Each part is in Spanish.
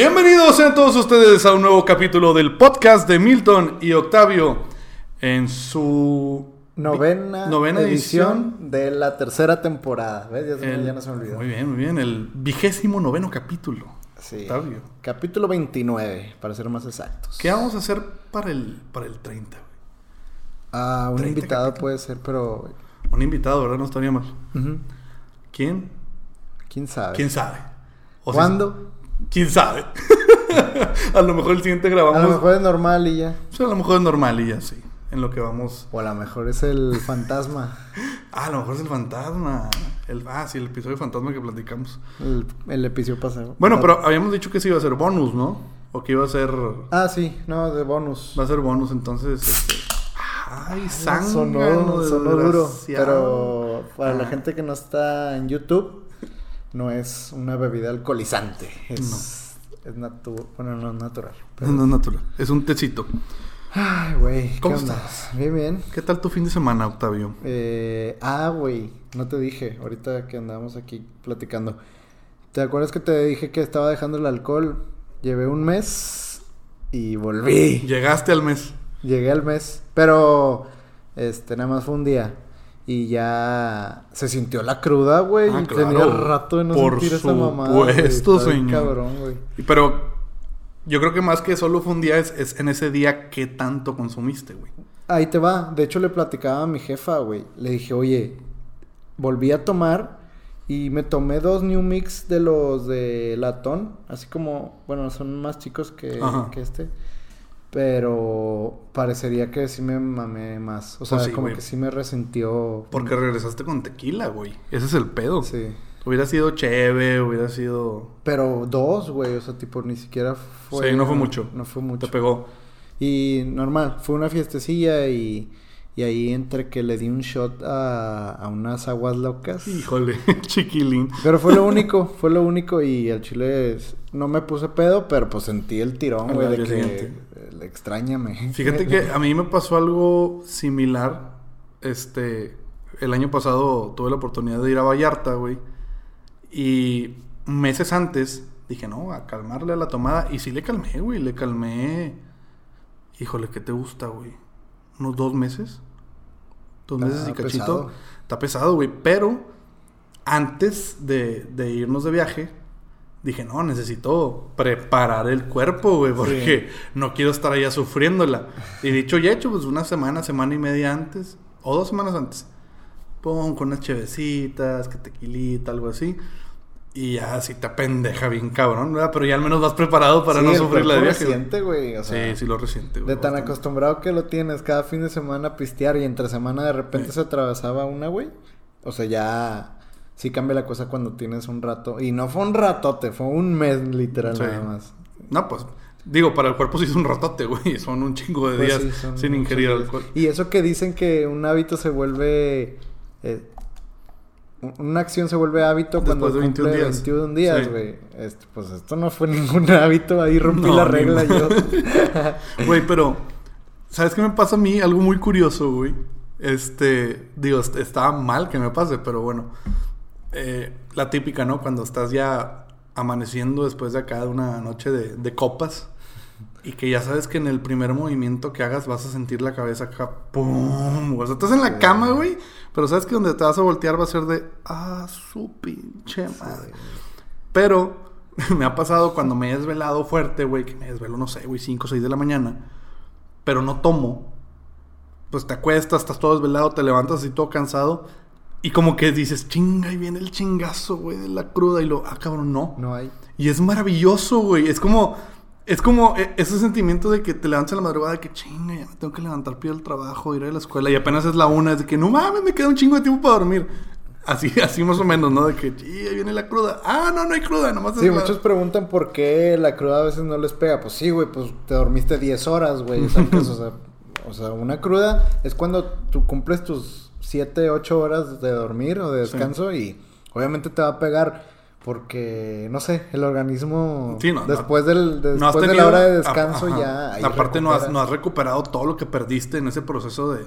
Bienvenidos sean todos ustedes a un nuevo capítulo del podcast de Milton y Octavio en su Novena, Novena edición, edición. de la tercera temporada. ¿Ves? Ya, se me- el- ya no se me olvidó. Muy bien, muy bien, el vigésimo noveno capítulo. Sí. Octavio. Capítulo 29, para ser más exactos. ¿Qué vamos a hacer para el, para el 30? güey? Ah, un 30 invitado puede ser, pero. Un invitado, ¿verdad? No estaría mal. ¿Quién? ¿Quién sabe? ¿Quién sabe? O ¿Cuándo? ¿Quién sabe? a lo mejor el siguiente grabamos. A lo mejor es normal y ya. Pues a lo mejor es normal y ya, sí. En lo que vamos. O a lo mejor es el fantasma. Ah, a lo mejor es el fantasma. El, ah, sí, el episodio fantasma que platicamos. El, el episodio pasado. Bueno, pero habíamos dicho que sí iba a ser bonus, ¿no? O que iba a ser. Ah, sí, no, de bonus. Va a ser bonus, entonces. Este... Ay, sangre. sonó, sonó duro. Pero para la gente que no está en YouTube, no es una bebida alcoholizante. Es, es natural. Bueno, no es natural. pero- No es natural. Es un tecito. Ay, güey. ¿qué ¿Cómo estás? Bien, bien. ¿Qué tal tu fin de semana, Octavio? Eh, ah, güey. No te dije. Ahorita que andamos aquí platicando. ¿Te acuerdas que te dije que estaba dejando el alcohol? Llevé un mes y volví. Llegaste al mes. Llegué al mes, pero este nada más fue un día y ya se sintió la cruda, güey. Ah, y claro. Tenía rato de no Por sentir esa mamada. güey. supuesto, señor. cabrón, güey. Pero yo creo que más que solo fue un día, es, es en ese día qué tanto consumiste, güey. Ahí te va. De hecho le platicaba a mi jefa, güey. Le dije, "Oye, volví a tomar y me tomé dos New Mix de los de latón, así como, bueno, son más chicos que, Ajá. que este." Pero parecería que sí me mamé más. O sea, Pues sí, como que sí me resintió. Porque regresaste con tequila, güey. Ese es el pedo. Sí. Hubiera sido chévere, hubiera sido... Pero dos, güey, o sea, tipo, ni siquiera fue... Sí, no fue mucho. No fue mucho. Te pegó. Y normal, fue una fiestecilla y, y ahí entre que le di un shot a, a unas aguas locas. Híjole, chiquilín. Pero fue lo único, fue lo único y al chile no me puse pedo, pero pues sentí el tirón, güey, de que extrañame. Fíjate que a mí me pasó algo similar. Este, el año pasado tuve la oportunidad de ir a Vallarta, güey. Y meses antes dije, no, a calmarle a la tomada. Y sí le calmé, güey. Le calmé. Híjole, ¿qué te gusta, güey? ¿Unos dos meses? Dos meses y cachito. pesado. Está pesado, güey. Pero antes de, de irnos de viaje, dije, no, necesito preparar el cuerpo, güey, porque no quiero estar allá sufriéndola. Y dicho y hecho, pues una semana, semana y media antes, o dos semanas antes, pon con unas chevecitas, que tequilita, algo así. Y ya así te pendeja bien cabrón, ¿verdad? Pero ya al menos vas preparado para Sí, no sufrir la de viaje. resiente, güey, o sea, sí, sí lo resiente, güey. De tan acostumbrado que lo tienes cada fin de semana a pistear y entre semana de repente Sí. se atravesaba una, güey. O sea, ya sí cambia la cosa cuando tienes un rato. Y no fue un ratote, fue un mes literal Sí. nada más. No, pues, digo, para el cuerpo sí es un ratote, güey. Son un chingo de Pues días sí, sin ingerir días. alcohol. Y eso que dicen que un hábito se vuelve... eh, un- una acción se vuelve hábito Después cuando de 21 cumple días. 21 días, Sí. güey. Este, pues esto no fue ningún hábito, ahí rompí No, la regla yo. Güey, pero, ¿sabes qué me pasa a mí? Algo muy curioso, güey. Este, digo, est- estaba mal que me pase, pero bueno. Eh, la típica, ¿no? Cuando estás ya amaneciendo después de acá de una noche de, de copas. Y que ya sabes que en el primer movimiento que hagas vas a sentir la cabeza acá, ¡pum! O sea, estás en la cama, güey. Pero sabes que donde te vas a voltear va a ser de, ¡ah, su pinche madre! Pero me ha pasado cuando me he desvelado fuerte, güey, que me desvelo, no sé, güey, 5 o 6 de la mañana, pero no tomo. Pues te acuestas, estás todo desvelado, te levantas así todo cansado. Y como que dices, chinga, y viene el chingazo, güey, de la cruda. Y lo, ah, cabrón, no. No hay. Y es maravilloso, güey. Es como, es como eh, ese sentimiento de que te levantas en la madrugada de que chinga, ya me tengo que levantar, pido el trabajo, ir a la escuela. Y apenas es la una, es de que no mames, me queda un chingo de tiempo para dormir. Así, así más o menos, ¿no? De que, "Sí, ahí viene la cruda. Ah, no, no hay cruda, nomás es Sí, la- muchos preguntan por qué la cruda a veces no les pega. Pues sí, güey, pues te dormiste 10 horas, güey. sacas, o, sea, o sea, una cruda es cuando tú cumples tus 7, 8 horas de dormir o de descanso y obviamente te va a pegar porque, no sé, el organismo Sí, no, no- después, del, de, No has después de la hora de descanso Ajá. ya... Aparte no has, no has recuperado todo lo que perdiste en ese proceso de,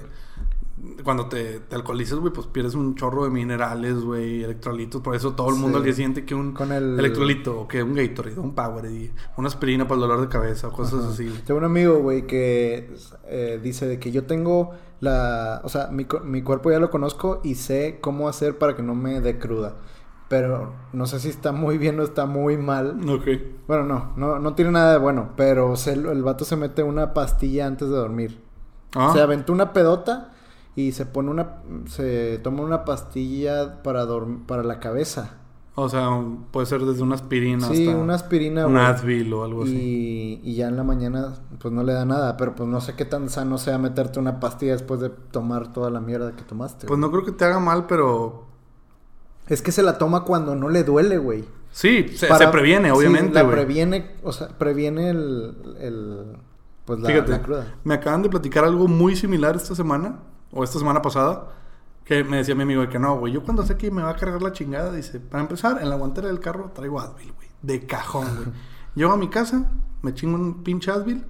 cuando te, te alcoholizas, güey, pues pierdes un chorro de minerales, güey, electrolitos. Por eso todo el mundo Sí. al día siguiente que un Con el- electrolito, o que un Gatorade, un Powerade, una aspirina para el dolor de cabeza, o cosas Ajá. así. Tengo un amigo, güey, que eh, dice de que yo tengo la... O sea, mi, mi cuerpo ya lo conozco y sé cómo hacer para que no me dé cruda. Pero no sé si está muy bien o está muy mal. Ok. Bueno, no, no, no tiene nada de bueno. Pero se- el vato se mete una pastilla antes de dormir. Ah, Se aventó una pedota y se pone una... Se toma una pastilla para, dorm- para la cabeza. o sea, puede ser desde una aspirina sí, hasta una aspirina, un. Advil o algo así. Y, ya en la mañana, pues no le da nada. Pero pues no sé qué tan sano sea meterte una pastilla después de tomar toda la mierda que tomaste. Pues güey. no creo que te haga mal, pero Es que se la toma cuando no le duele, güey. sí, se, Para- se previene, sí, obviamente, la güey. previene, o sea, previene el. el pues la, Fíjate, la cruda. me acaban de platicar algo muy similar esta semana, o esta semana pasada, que me decía mi amigo de que no, güey, yo cuando sé que me va a cargar la chingada, dice, para empezar, en la guantera del carro traigo Advil, güey, de cajón, güey. Llego a mi casa, me chingo un pinche Advil,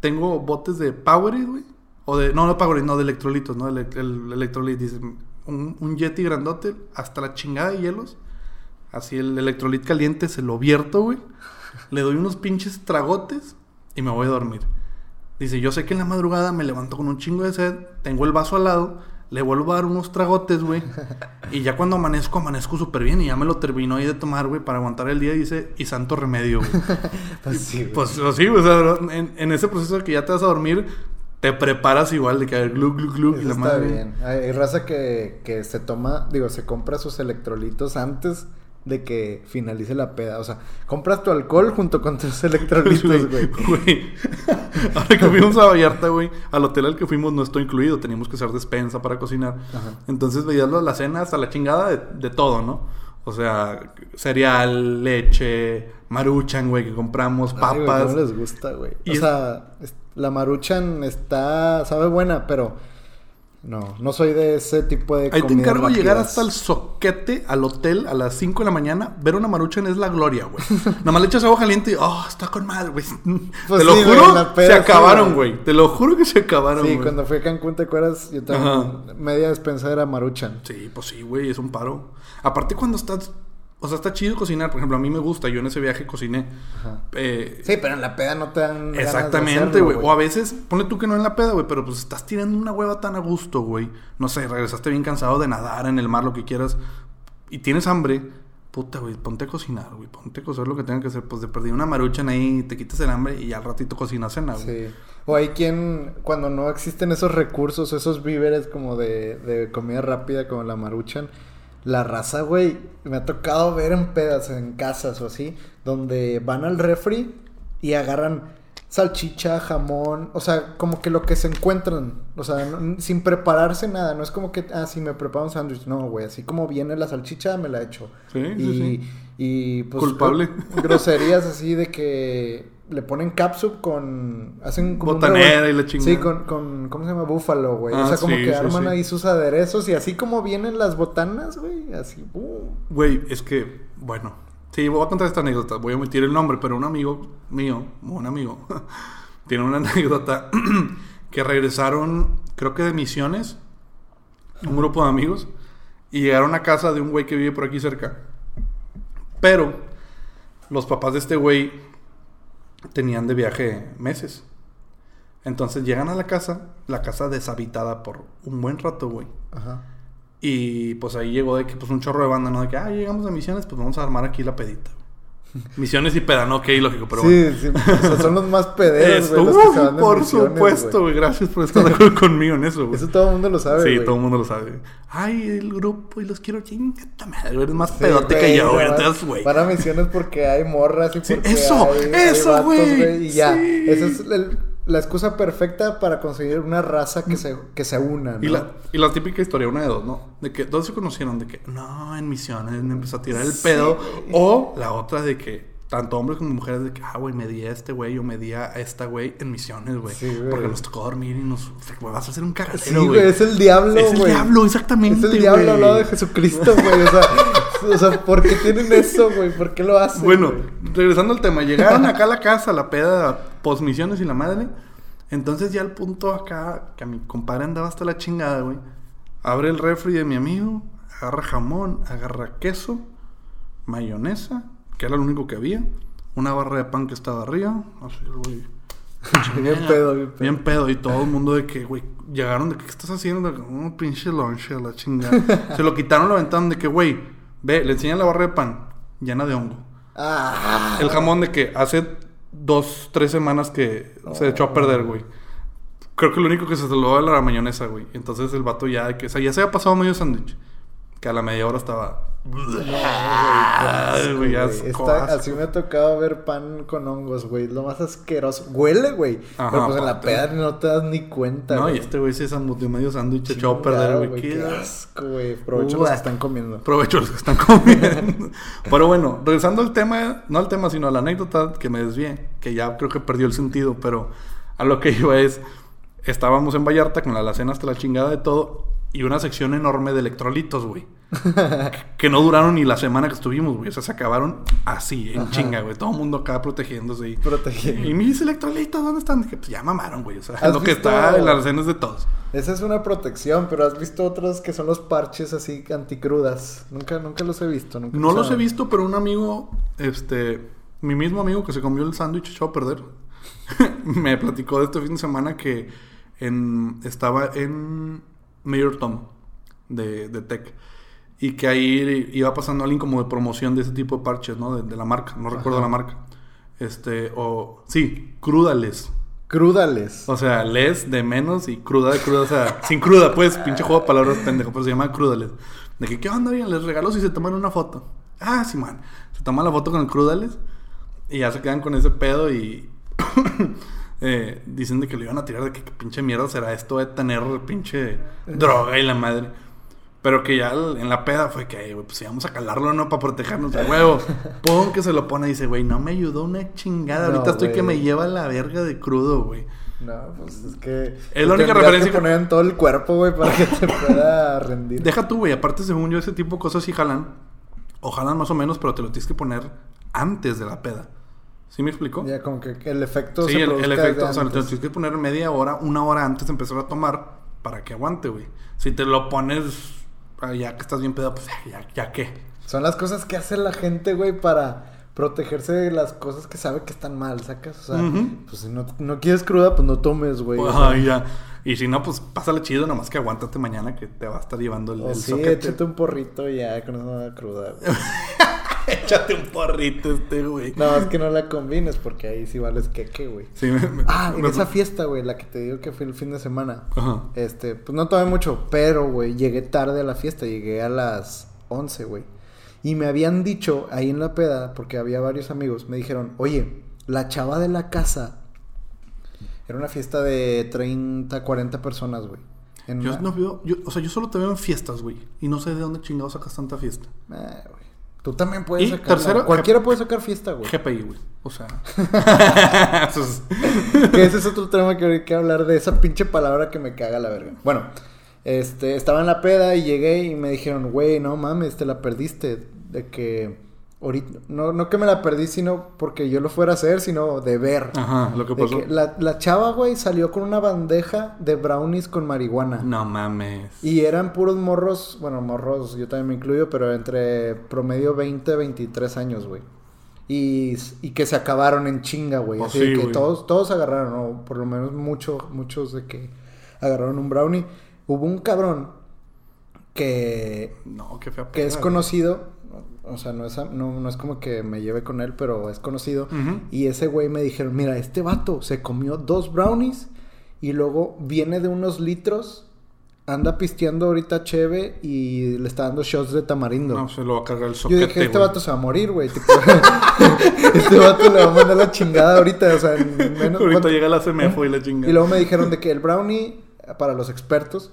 tengo botes de Powerade, güey, o de, no, no Powerade, no, de electrolitos, no, el, el electrolit, dice, un, un Yeti grandote, hasta la chingada de hielos, así el electrolit caliente, se lo vierto, güey, le doy unos pinches tragotes y me voy a dormir. Dice, yo sé que en la madrugada me levanto con un chingo de sed, tengo el vaso al lado, le vuelvo a dar unos tragotes, güey. y ya cuando amanezco, amanezco súper bien y ya me lo terminó ahí de tomar, güey, para aguantar el día, dice, y santo remedio, güey. Pues sí, pues pues, sí, o sea, en, en ese proceso de que ya te vas a dormir, te preparas igual de que a ver, glu, glu, glu, y Eso la está madre. bien. Hay, hay raza que, que se toma, digo, se compra sus electrolitos antes de que finalice la peda. O sea, compras tu alcohol junto con tus electrolitos, güey. Güey. Ahora que fuimos a Vallarta, güey, al hotel al que fuimos no estoy incluido, teníamos que hacer despensa para cocinar. Ajá. Entonces veías la, la cena hasta la chingada de, de todo, ¿no? O sea, cereal, leche, maruchan, güey, que compramos, Ay, güey, papas. ¿Cómo les gusta, güey? Y O sea, es- la maruchan está, sabe buena, pero no, no soy de ese tipo de Ahí te encargo llegar rápidas. hasta el soquete al hotel a las 5 de la mañana. Ver una maruchan es la gloria, güey. Nada más le echas agua caliente y, oh, está con madre, güey. Pues te lo sí, juro, peda se acabaron, güey. Te lo juro que se acabaron, Sí, cuando fui a Cancún, ¿te acuerdas? Yo también, Ajá. media despensa era maruchan. Sí, pues sí, güey, es un paro. Aparte cuando estás... O sea, está chido cocinar. Por ejemplo, a mí me gusta. Yo en ese viaje cociné. Eh, Sí, pero en la peda no te dan Exactamente, güey. O a veces, ponle tú que no en la peda, güey, pero pues estás tirando una hueva tan a gusto, güey. No sé, regresaste bien cansado de nadar en el mar, lo que quieras, y tienes hambre. Puta, güey, ponte a cocinar, güey. Ponte a cocer lo que tenga que hacer. Pues de perdí una maruchan ahí, te quitas el hambre y ya al ratito cocinas cena, güey. Sí. O hay quien, cuando no existen esos recursos, esos víveres como de, de comida rápida, como la maruchan, la raza, güey, me ha tocado ver en pedas, en casas o así, donde van al refri y agarran salchicha, jamón, o sea, como que lo que se encuentran, o sea, no- sin prepararse nada, no es como que, ah, sí, me preparo un sándwich, no, güey, así como viene la salchicha, me la echo. Sí, sí, y, sí. y pues Culpable. gro- groserías así de que le ponen capsup con hacen como Botanera y la chingada. Sí, con, con ¿cómo se llama? Búfalo, güey. Ah, o sea, como sí, que sí, arman sí. ahí sus aderezos y así como vienen las botanas, güey, así. Güey, es que, bueno. Sí, voy a contar esta anécdota. Voy a omitir el nombre, pero un amigo mío, un amigo, tiene una anécdota que regresaron, creo que de misiones, un grupo de amigos, y llegaron a casa de un güey que vive por aquí cerca. Pero los papás de este güey tenían de viaje meses. Entonces llegan a la casa, la casa deshabitada por un buen rato, güey. Ajá. Y pues ahí llegó de que pues un chorro de banda, ¿no? De que, ah, llegamos a misiones, pues vamos a armar aquí la pedita. Misiones y peda, no, ok, lógico, pero bueno. sí, sí, o sea, son los más pederos, güey, uh, por misiones, supuesto, güey. Gracias por estar de acuerdo conmigo en eso, güey. Eso todo el mundo lo sabe, Sí, todo el mundo lo sabe. Ay, el grupo y los quiero chingata madre. Eres más Sí, pedote güey, que yo, güey. Entonces, güey. Van a misiones porque hay morras y Sí, porque eso, hay, eso, güey, Y ya, sí. esa es el- la excusa perfecta para conseguir una raza que se, que se una, ¿no? Y la, y la típica historia, una de dos, ¿no? De que dos se conocieron, de que no, en misiones me empezó a tirar el Sí, pedo. O la otra de que tanto hombres como mujeres, de que, ah, güey, me di a este güey o me di a esta güey en misiones, güey. Sí, güey. porque nos tocó dormir y nos. Güey, vas a hacer un cagadero, Sí, güey. es el diablo, Es el diablo, exactamente. Es el diablo al lado de Jesucristo, güey. O sea, o sea, ¿por qué tienen eso, güey? ¿Por qué lo hacen? Bueno, regresando al tema, llegaron acá a la casa, la peda, posmisiones y la madre. Entonces ya al punto acá, que a mi compadre andaba hasta la chingada, güey. Abre el refri de mi amigo, agarra jamón, agarra queso, mayonesa, que era lo único que había. Una barra de pan que estaba arriba. Así, güey. Bien pedo, bien pedo. Bien pedo. Y todo el mundo de que, güey, llegaron de que, ¿qué estás haciendo? Un pinche lunch a la chingada. Se lo quitaron, lo aventaron de que, güey, ve, le enseñan la barra de pan llena de hongo. Ah, El jamón de que hace dos, tres semanas que se echó a perder, güey. Creo que lo único que se salvó era la mayonesa, güey. Entonces el vato ya, que, o sea, ya se había pasado medio sándwich. Que a la media hora estaba. Ay, güey, güey, asco, está- asco. así me ha tocado ver pan con hongos, güey. Lo más asqueroso. Huele, güey. Ajá, Pero pues en la peda no te das ni cuenta, No, y este güey se zambuteó medio sándwich echado a perder, güey. Qué Qué asco, güey. Aprovecho los que están comiendo. Provecho los que están comiendo. Pero bueno, regresando al tema, no al tema, sino a la anécdota que me desvié, que ya creo que perdió el sentido, pero a lo que iba es, estábamos en Vallarta con la alacena hasta la chingada de todo y una sección enorme de electrolitos, güey. que no duraron ni la semana que estuvimos, güey. O sea, se acabaron así, en chinga, güey. Todo el mundo acá protegiéndose. Y, Protegiendo. y mis electrolitos, ¿dónde están? Dije, pues ya mamaron, güey. O sea, ¿Has lo que está en la alacena es de todos. Esa es una protección, pero has visto otros que son los parches así anticrudas. Nunca, nunca los he visto. Nunca No los he visto, pero un amigo, este, mi mismo amigo que se comió el sándwich a perder, me platicó de este fin de semana que en, estaba en Mayor Tom de, de Tech y que ahí iba pasando alguien como de promoción de ese tipo de parches, ¿no? De, de la marca, no recuerdo la marca. Este, o sí, crúdales. Crúdales. O sea, les de menos y cruda de cruda. O sea, sin cruda, pues, pinche juego de palabras pendejo, pero se llama crúdales. De que, ¿qué onda? Bien, les regalo si se toman una foto. Ah, sí, man. Se toman la foto con el crúdales y ya se quedan con ese pedo y eh, dicen de que le iban a tirar de que, pinche mierda será esto de tener pinche droga y la madre. Pero que ya el- en la peda fue que, "Ay, güey, pues íbamos a calarlo, ¿no? Para protegernos de huevo. Pum, que se lo pone y dice, güey, no me ayudó una chingada. No, Ahorita estoy que me lleva la verga de crudo, güey. No, pues es que. Es la única referencia que- poner en todo el cuerpo, güey, para que te pueda rendir. Deja tú, güey. Aparte, según yo, ese tipo de cosas sí jalan. O jalan más o menos, pero te lo tienes que poner antes de la peda. ¿Sí me explico? Ya, como que el efecto sí, se el, efecto. O sea, te lo tienes que poner media hora, una hora antes de empezar a tomar para que aguante, güey. Si te lo pones ah, ya que estás bien pedo, pues ya, ya qué. Son las cosas que hace la gente, güey, para protegerse de las cosas que sabe que están mal, ¿sacas? O sea, pues si no, no quieres cruda, pues no tomes, güey. o Pues, sea. ay, ya. Y si no, pues pásale chido, nomás que aguántate mañana que te va a estar llevando el, O el sí, soquete. échate un porrito y ya con da cruda. güey. Échate un porrito este, güey. No, es que no la combines porque ahí sí vales queque, güey. Sí, me- me- Ah, en me- esa fiesta, güey, la que te digo que fue el fin de semana. Ajá. Este, pues no tomé mucho, pero, güey, llegué tarde a la fiesta, llegué a las 11, güey. Y me habían dicho ahí en la peda, porque había varios amigos, me dijeron, oye, la chava de la casa, era una fiesta de 30, 40 personas, güey. Yo una- no veo, yo, o sea, yo solo te veo en fiestas, güey. Y no sé de dónde chingados sacas tanta fiesta. Ah, güey. Tú también puedes sacar. tercero, Cualquiera puede sacar fiesta, güey. GPI, güey. O sea. que ese es otro tema que hay que hablar de esa pinche palabra que me caga la verga. Bueno, este, estaba en la peda y llegué y me dijeron, güey, no mames, te la perdiste. De que ahorita, no, no que me la perdí, sino porque yo lo fuera a hacer, sino de ver. Ajá, lo que pasó. que la, la chava, güey, salió con una bandeja de brownies con marihuana. No mames. Y eran puros morros, bueno, morros, yo también me incluyo, pero entre promedio 20, 23 años, güey. Y, y que se acabaron en chinga, güey. Pues Así sí, que güey. todos, todos agarraron, o por lo menos muchos, muchos de que agarraron un brownie. Hubo un cabrón que, No, qué fea que es conocido, o sea, no es, no, no es como que me lleve con él, pero es conocido. Y ese güey me dijeron, mira, este vato se comió dos brownies y luego viene de unos litros, anda pisteando ahorita cheve y le está dando shots de tamarindo. No, se lo va a cargar el Yo soquete, dije, este vato se va a morir, güey. este vato le va a mandar la chingada ahorita, o sea, en menos... Ahorita ¿cuánto? llega la CMFO y la chinga. Y luego me dijeron de que el brownie, para los expertos,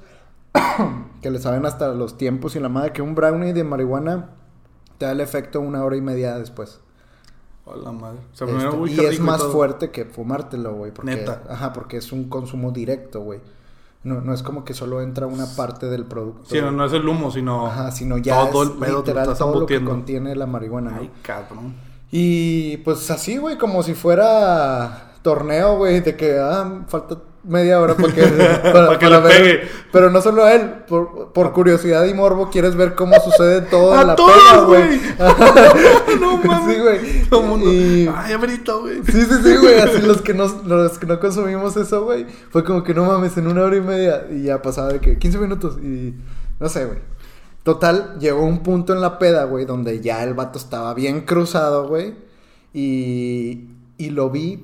que le saben hasta los tiempos y la madre, que un brownie de marihuana te da el efecto una hora y media después. Hola, madre. O sea, Este, y es más fuerte que fumártelo, güey. Porque, Neta. Ajá, porque es un consumo directo, güey. No, no es como que solo entra una parte del producto. Sí, no, no es el humo, sino. Ajá, sino ya todo es el pedo te literal estás todo lo que contiene la marihuana, ¿no? Ay, cabrón. Y pues así, güey, como si fuera torneo, güey, de que ah, falta media hora para que, para, Para que para le ver- pegue. Pero no solo a él, por, por curiosidad y morbo, quieres ver cómo sucede todo en ¡A la todos, güey! no mames. Sí, güey. Todo el mundo. Y- Ay, amerito, güey. Sí, sí, sí, güey. Así los que, no, los que no consumimos eso, güey. Fue como que no mames, en una hora y media. Y ya pasaba de que 15 minutos. Y no sé, güey. Total, llegó un punto en la peda, güey, donde ya el vato estaba bien cruzado, güey. Y, y lo vi,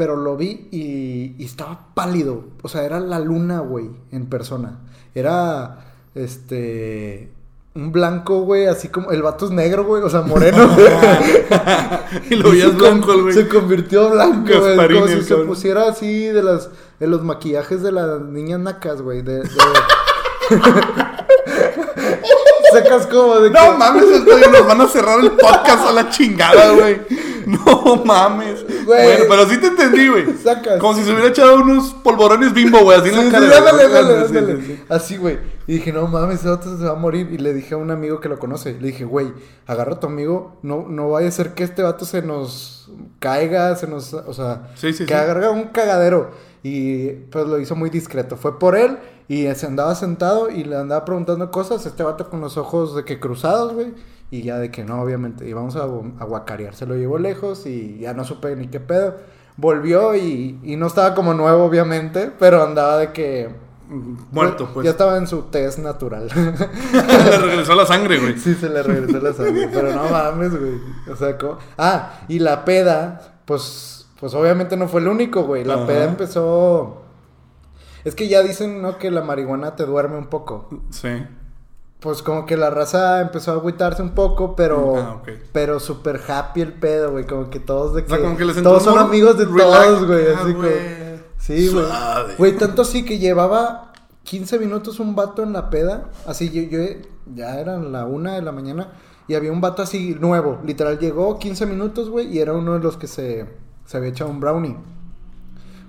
pero lo vi y, y estaba pálido. O sea, era la luna, güey, en persona. Era, este... Un blanco, güey, así como... El vato es negro, güey, o sea, moreno. Y lo veías blanco, güey. Se convirtió blanco, güey. Como si se pusiera así de las de los maquillajes de las niñas nacas, güey. De, de... Sacas como de No que- mames, esto ya nos van a cerrar el podcast a la chingada, güey. No mames. Güey. Bueno, pero sí te entendí, güey. Sacas. Como si se hubiera echado unos polvorones bimbo, güey, así Sí, sí, sí, sí. Así, güey. Y dije, no mames, ese vato se va a morir. Y le dije a un amigo que lo conoce. Le dije, güey, agarra a tu amigo. No, no vaya a ser que este vato se nos caiga, se nos. O sea, Sí, que agarra un cagadero. Y pues lo hizo muy discreto. Fue por él. Y se andaba sentado y le andaba preguntando cosas. Este vato con los ojos de que cruzados, güey. Y ya de que no, obviamente. Y vamos a, a guacarear. Se lo llevó lejos y ya no supe ni qué pedo. Volvió y, y no estaba como nuevo, obviamente. Pero andaba de que. Muerto, pues. Ya estaba en su test natural. Le regresó la sangre, güey. sí, se le regresó la sangre. Pero no mames, güey. O sea, ¿cómo? Ah, y la peda, pues, pues obviamente no fue el único, güey. La Ajá. peda empezó. Es que ya dicen, ¿no? Que la marihuana te duerme un poco. Sí. Pues como que la raza empezó a agüitarse un poco, pero. Ah, ok. Pero súper happy el pedo, güey. Como que todos de O que. sea, como que les entró todos son amigos de relax. todos, güey. Ah, Así como. güey. Sí, güey. Güey, tanto así que llevaba 15 minutos un vato en la peda. Así yo, yo ya eran la una de la mañana. Y había un vato así nuevo. Literal, llegó 15 minutos, güey. Y era uno de los que se, se había echado un brownie.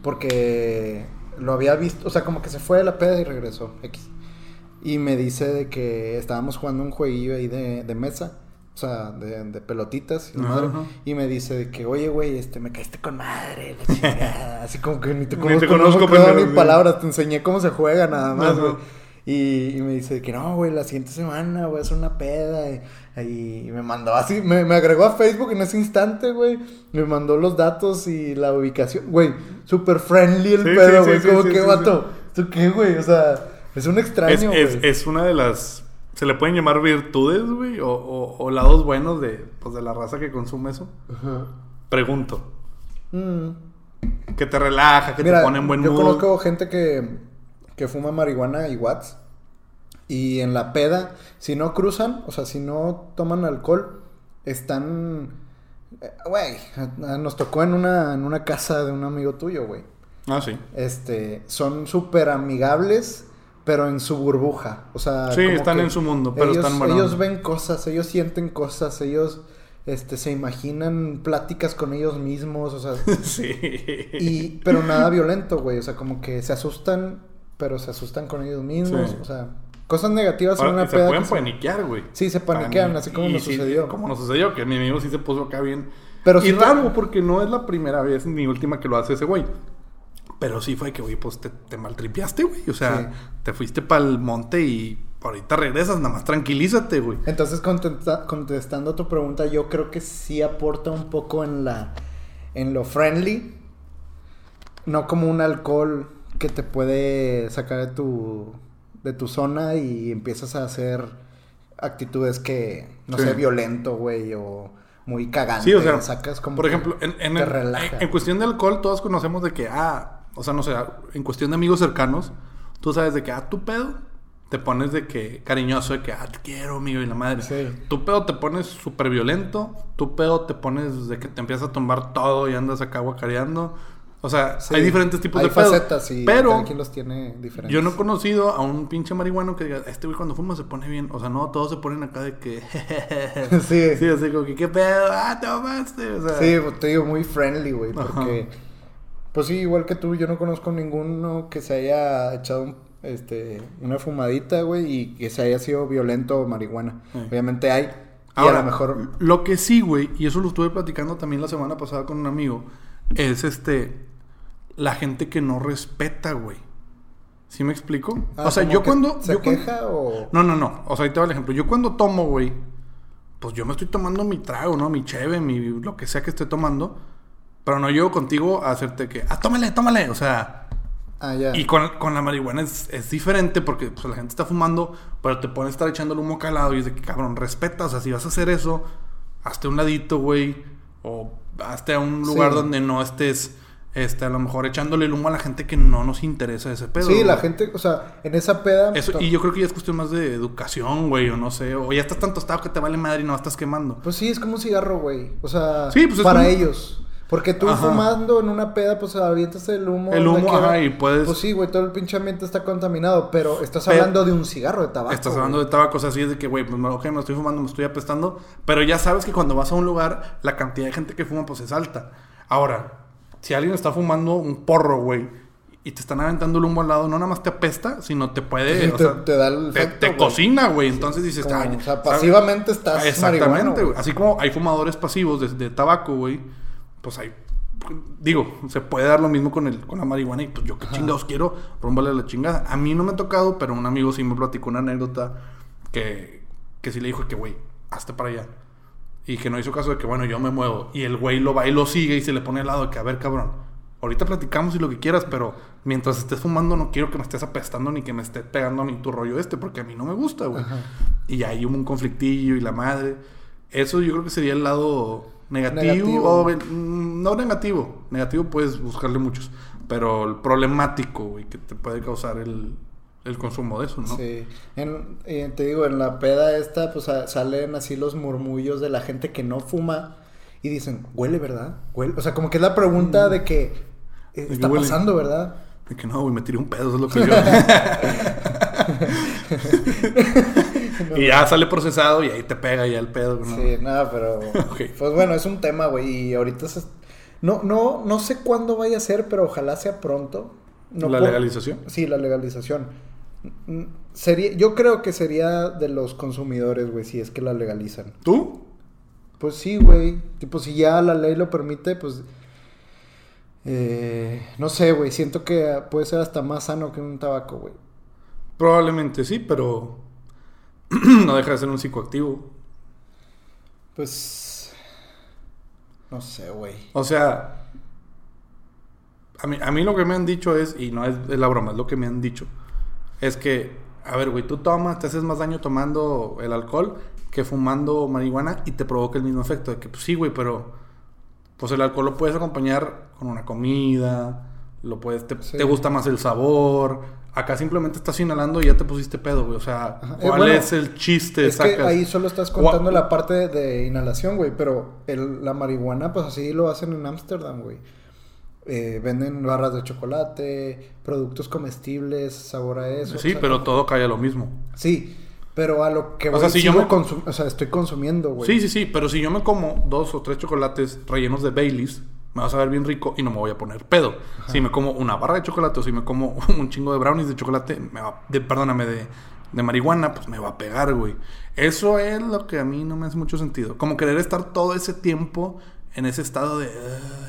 Porque lo había visto. O sea, como que se fue de la peda y regresó. X. Y me dice de que estábamos jugando un jueguillo ahí de, de mesa. O sea, de, de pelotitas y, madre. y me dice de que, oye, güey, este, me caíste con madre, la chingada. Así como que ni te Ni conozco, te no conozco, me acuerdo pendejo, ni palabras, te enseñé cómo se juega nada más, güey. Y, y me dice de que no, güey, la siguiente semana voy a hacer una peda. Y, y me mandó así, me, me agregó a Facebook en ese instante, güey. Me mandó los datos y la ubicación. Güey, súper friendly el Sí, pedo, güey. sí, como sí, que, sí, vato, ¿tú qué, güey? O sea, es un extraño, es, güey. es una de las. Se le pueden llamar virtudes, güey, o, o, o lados buenos de, pues, de la raza que consume eso. Ajá. Pregunto. Mm. Que te relaja, que Mira, te pone en buen yo mood. conozco gente que, que fuma marihuana y watts. Y en la peda, si no cruzan, o sea, si no toman alcohol, están... eh, Güey, nos tocó en una, en una casa de un amigo tuyo, güey. Ah, sí. Este, son súper amigables, pero en su burbuja. O sea, Sí, están en su mundo, pero ellos, están buena Ellos onda. ven cosas, ellos sienten cosas, ellos este, se imaginan pláticas con ellos mismos, o sea, sí. y, pero nada violento, güey. O sea, como que se asustan, pero se asustan con ellos mismos. Sí. O sea, cosas negativas en Ahora, una se peda. pueden que se- paniquear, güey. Sí, se paniquean, Pani- así como y nos sí, sucedió. Como nos sucedió, que mi amigo sí se puso acá bien. Pero y sí raro, porque no es la primera vez ni última que lo hace ese güey. Pero sí fue que, güey, pues te, te maltripiaste, güey. O sea, Sí. te fuiste para el monte y ahorita regresas, nada más tranquilízate, güey. Entonces, contesta- contestando a tu pregunta, yo creo que sí aporta un poco en la en lo friendly. No como un alcohol que te puede sacar de tu de tu zona y empiezas a hacer actitudes que no Sí. sé, violento, güey, o muy cagante. Sí, o sea, sacas como por ejemplo, en, en, te relaja. en cuestión de alcohol, todos conocemos de que, ah, o sea, no sé, en cuestión de amigos cercanos, tú sabes de que, ah, tu pedo, te pones de que cariñoso, de que, ah, te quiero, amigo, y la madre. Sí. Tu pedo te pones súper violento, tu pedo te pones de que te empiezas a tomar todo y andas acá guacareando. O sea, Sí, hay diferentes tipos hay de pedos. facetas y pero cada quien los tiene diferentes. yo no he conocido a un pinche marihuano que diga, este güey cuando fuma se pone bien. O sea, no, todos se ponen acá de que. Sí. Sí, así como que, ¿qué pedo? Ah, te mamaste. O sea, Sí, pues, te digo, muy friendly, güey, Ajá. Pues sí, igual que tú, yo no conozco ninguno que se haya echado un- este, una fumadita, güey, y que se haya sido violento o marihuana. Sí. Obviamente hay, y Ahora, a lo mejor... lo que sí, güey, y eso lo estuve platicando también la semana pasada con un amigo, es este. la gente que no respeta, güey. ¿Sí me explico? Ah, o sea, yo cuando... ¿Se yo cuando- queja o...? No, no, no. O sea, ahí te va el ejemplo. Yo cuando tomo, güey, pues yo me estoy tomando mi trago, ¿no? Mi cheve, mi lo que sea que esté tomando. Pero no llego contigo a hacerte que, ah, tómale, tómale. O sea, Ah, ya. y con, con la marihuana es, es diferente porque pues, la gente está fumando, pero te pones a estar echando el humo calado y es de que, cabrón, respeta. O sea, si vas a hacer eso, hazte un ladito, güey. O hazte a un lugar Sí. donde no estés, este, a lo mejor echándole el humo a la gente que no nos interesa ese pedo. sí, la gente, o sea, en esa peda... Eso, y yo creo que ya es cuestión más de educación, güey, o no sé. O ya estás tan tostado que te vale madre y no estás quemando. Pues sí, es como un cigarro, güey. O sea, Sí, pues es para como- ellos. Porque tú Ajá. fumando en una peda, pues avientas el humo. El humo, ajá, y puedes- Pues sí, güey, todo el pinche ambiente está contaminado. Pero estás hablando de un cigarro de tabaco. Estás güey. hablando de tabaco, o sea, así es de que, güey, pues ok, me lo estoy fumando, me estoy apestando. Pero ya sabes que cuando vas a un lugar, la cantidad de gente que fuma, pues es alta. Ahora, si alguien está fumando un porro, güey, y te están aventando el humo al lado, no nada más te apesta, sino te puede. Sí, o te- sea, te da el te, efecto, te güey. cocina, güey. Entonces dices, Como, "Ay, o sea, ¿sabes?". pasivamente estás Exactamente, güey. güey. Así como hay fumadores pasivos de, de tabaco, güey. Pues hay. Digo, se puede dar lo mismo con el con la marihuana. Y pues yo qué chingados quiero, rómbale la chingada. A mí no me ha tocado, pero un amigo sí me platicó una anécdota que, que sí le dijo que, güey, hazte para allá. Y que no hizo caso de que, bueno, yo me muevo. Y el güey lo va y lo sigue y se le pone al lado de que, a ver, cabrón. Ahorita platicamos y lo que quieras, pero mientras estés fumando no quiero que me estés apestando ni que me esté pegando ni tu rollo este, porque a mí no me gusta, güey. Ajá. Y ahí hubo un conflictillo y la madre. Eso yo creo que sería el lado negativo. Negativo. O, mm, no negativo. Negativo puedes buscarle muchos. Pero el problemático, güey, que te puede causar el, el consumo de eso, ¿no? Sí. En- eh, te digo, en la peda esta, pues a- salen así los murmullos de la gente que no fuma y dicen, huele, ¿verdad? Huele. O sea, como que es la pregunta de que eh, Mm. ¿De qué está pasando, ¿verdad? De que no, güey, me tiré un pedo, eso es lo que yo. y ya sale procesado y ahí te pega ya el pedo, ¿no? Sí, nada, pero. Pues bueno, es un tema, güey. Y ahorita se. No, no, no sé cuándo vaya a ser, pero ojalá sea pronto. No la legalización. Sí, la legalización. Mm, Sería, yo creo que sería de los consumidores, güey, si es que la legalizan. ¿Tú? Pues sí, güey. Tipo, si ya la ley lo permite, pues. eh, no sé, güey. Siento que puede ser hasta más sano que un tabaco, güey. Probablemente sí, pero no deja de ser un psicoactivo. Pues. No sé, güey. O sea, a mí, a mí lo que me han dicho es, y no es, es la broma, es lo que me han dicho, es que, a ver, güey, tú tomas, te haces más daño tomando el alcohol que fumando marihuana y te provoca el mismo efecto. De que, pues sí, güey, pero pues el alcohol lo puedes acompañar con una comida, lo puedes, te, Sí. te gusta más el sabor. Acá simplemente estás inhalando y ya te pusiste pedo, güey. O sea, Ajá. Eh, ¿cuál bueno, es el chiste? Es que ahí solo estás contando la parte de, de inhalación, güey. Pero el- la marihuana, pues así lo hacen en Ámsterdam, güey. Eh, venden barras de chocolate, productos comestibles, sabor a eso. Sí, o sea, pero todo cae a lo mismo. Sí, pero a lo que O voy, sea, si yo me- consum- o sea, estoy consumiendo, güey. Sí, sí, sí, pero si yo me como dos o tres chocolates rellenos de Baileys, me va a saber bien rico y no me voy a poner pedo. Si me como una barra de chocolate o si me como un chingo de brownies de chocolate, me va, de, perdóname, de, de marihuana, pues me va a pegar, güey. Eso es lo que a mí no me hace mucho sentido. Como querer estar todo ese tiempo en ese estado de...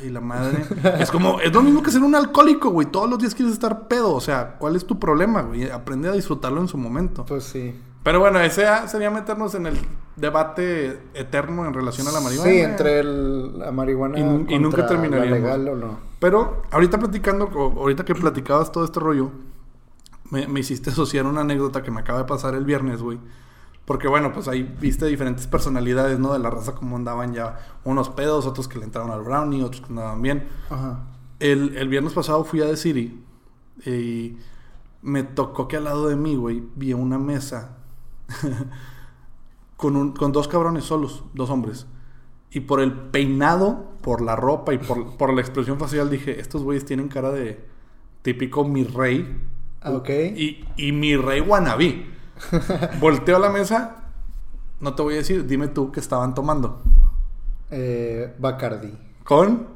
"Ay, la madre. es como... Es lo mismo que ser un alcohólico, güey. Todos los días quieres estar pedo. O sea, ¿cuál es tu problema, güey? Aprende a disfrutarlo en su momento. Pues sí. Pero bueno, ese sería meternos en el debate eterno en relación a la marihuana. Sí, entre el- la marihuana Y y nunca la legal o no. Pero ahorita platicando, ahorita que platicabas todo este rollo, me, me hiciste asociar una anécdota que me acaba de pasar el viernes, güey. Porque bueno, pues ahí viste diferentes personalidades, ¿no? De la raza, como andaban ya unos pedos, otros que le entraron al brownie, otros que andaban bien. Ajá. El, el viernes pasado fui a The City y me tocó que al lado de mí, güey, vi una mesa con, un, con dos cabrones solos, dos hombres. Y por el peinado, por la ropa y por, por la expresión facial dije, estos güeyes tienen cara de típico mi rey Ah, Ok. y, y mi rey wannabe. Volteo a la mesa, no te voy a decir, dime tú qué estaban tomando. Eh, Bacardi. ¿Con?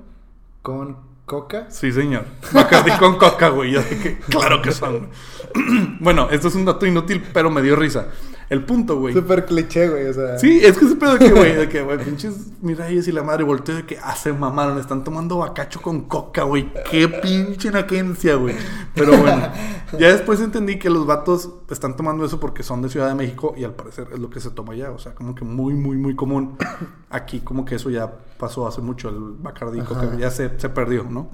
Con coca. Sí, señor. Bacardi con coca, güey. Yo dije, claro que son. bueno, esto es un dato inútil, pero me dio risa. El punto, güey. Súper cliché, güey, o sea. Sí, es que ese pedo que, güey, de que, güey, pinches miralles y la madre volteó de que, ah, se mamaron, están tomando bacacho con coca, güey. Qué pinche naquencia, güey. Pero bueno, ya después entendí que los vatos están tomando eso porque son de Ciudad de México y al parecer es lo que se toma allá. O sea, como que muy, muy, muy común. Aquí, como que eso ya pasó hace mucho, el Bacardi, coca, ya se, se perdió, ¿no?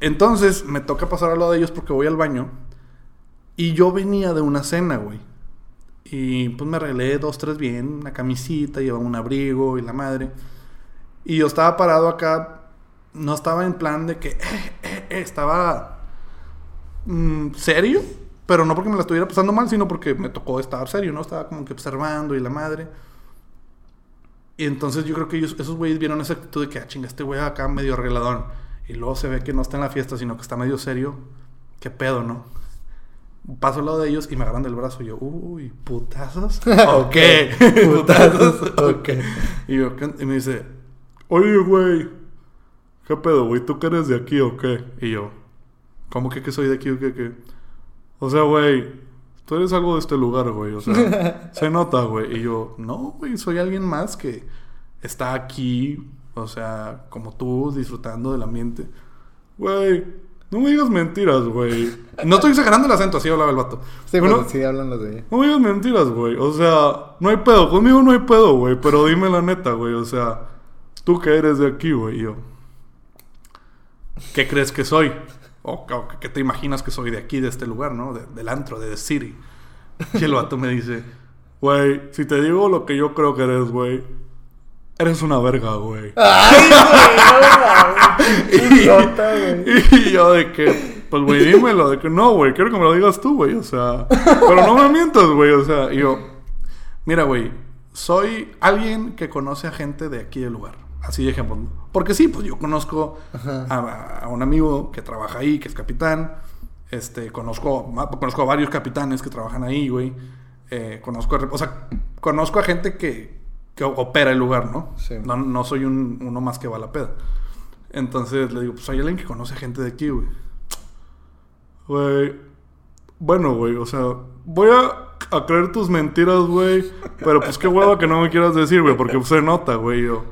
Entonces, me toca pasar al lado de ellos porque voy al baño. Y yo venía de una cena, güey. Y pues me arreglé dos, tres bien, una camisita, llevaba un abrigo y la madre. Y yo estaba parado acá, no estaba en plan de que eh, eh, eh, estaba mm, serio, pero no porque me la estuviera pasando mal, sino porque me tocó estar serio, ¿no? Estaba como que observando y la madre. Y entonces yo creo que ellos, esos güeyes vieron esa actitud de que, ah, chinga, este güey acá medio arregladón. Y luego se ve que no está en la fiesta, sino que está medio serio. ¿Qué pedo, no? Paso al lado de ellos y me agarran del brazo. Y yo, uy, ¿putazos? ok, putazos, ok. Y, yo, y me dice, oye, güey, ¿qué pedo, güey? ¿Tú que eres de aquí o qué? Y yo, ¿cómo que que soy de aquí o qué? qué? O sea, güey, tú eres algo de este lugar, güey. O sea, se nota, güey. Y yo, no, güey, soy alguien más que está aquí, o sea, como tú, disfrutando del ambiente. Güey, no me digas mentiras, güey. No estoy exagerando el acento, así hablaba el vato. Sí, bueno, sí hablan los de ella. No me digas mentiras, güey. O sea, no hay pedo. Conmigo no hay pedo, güey. Pero dime la neta, güey. O sea, tú que eres de aquí, güey. yo. ¿Qué crees que soy? O, ¿qué te imaginas que soy de aquí, de este lugar, no? del antro, de The City. Y el vato me dice, güey, si te digo lo que yo creo que eres, güey, eres una verga, güey. Ay, güey, y, y yo de que, pues, güey, dímelo, de que no, güey, quiero que me lo digas tú, güey, o sea, pero no me mientas, güey, o sea, y yo, mira, güey, soy alguien que conoce a gente de aquí del lugar. Así de ejemplo. Porque sí, pues yo conozco a, a, un amigo que trabaja ahí, que es capitán. Este, conozco, conozco a varios capitanes que trabajan ahí, güey. Eh, conozco, o sea, conozco a gente que, que opera el lugar, ¿no? Sí. No, no soy un, uno más que va a la peda. Entonces le digo, pues hay alguien que conoce gente de aquí, güey. Güey. Bueno, güey, o sea, voy a, a creer tus mentiras, güey. Pero pues qué hueva que no me quieras decir, güey, porque se nota, güey. Yo.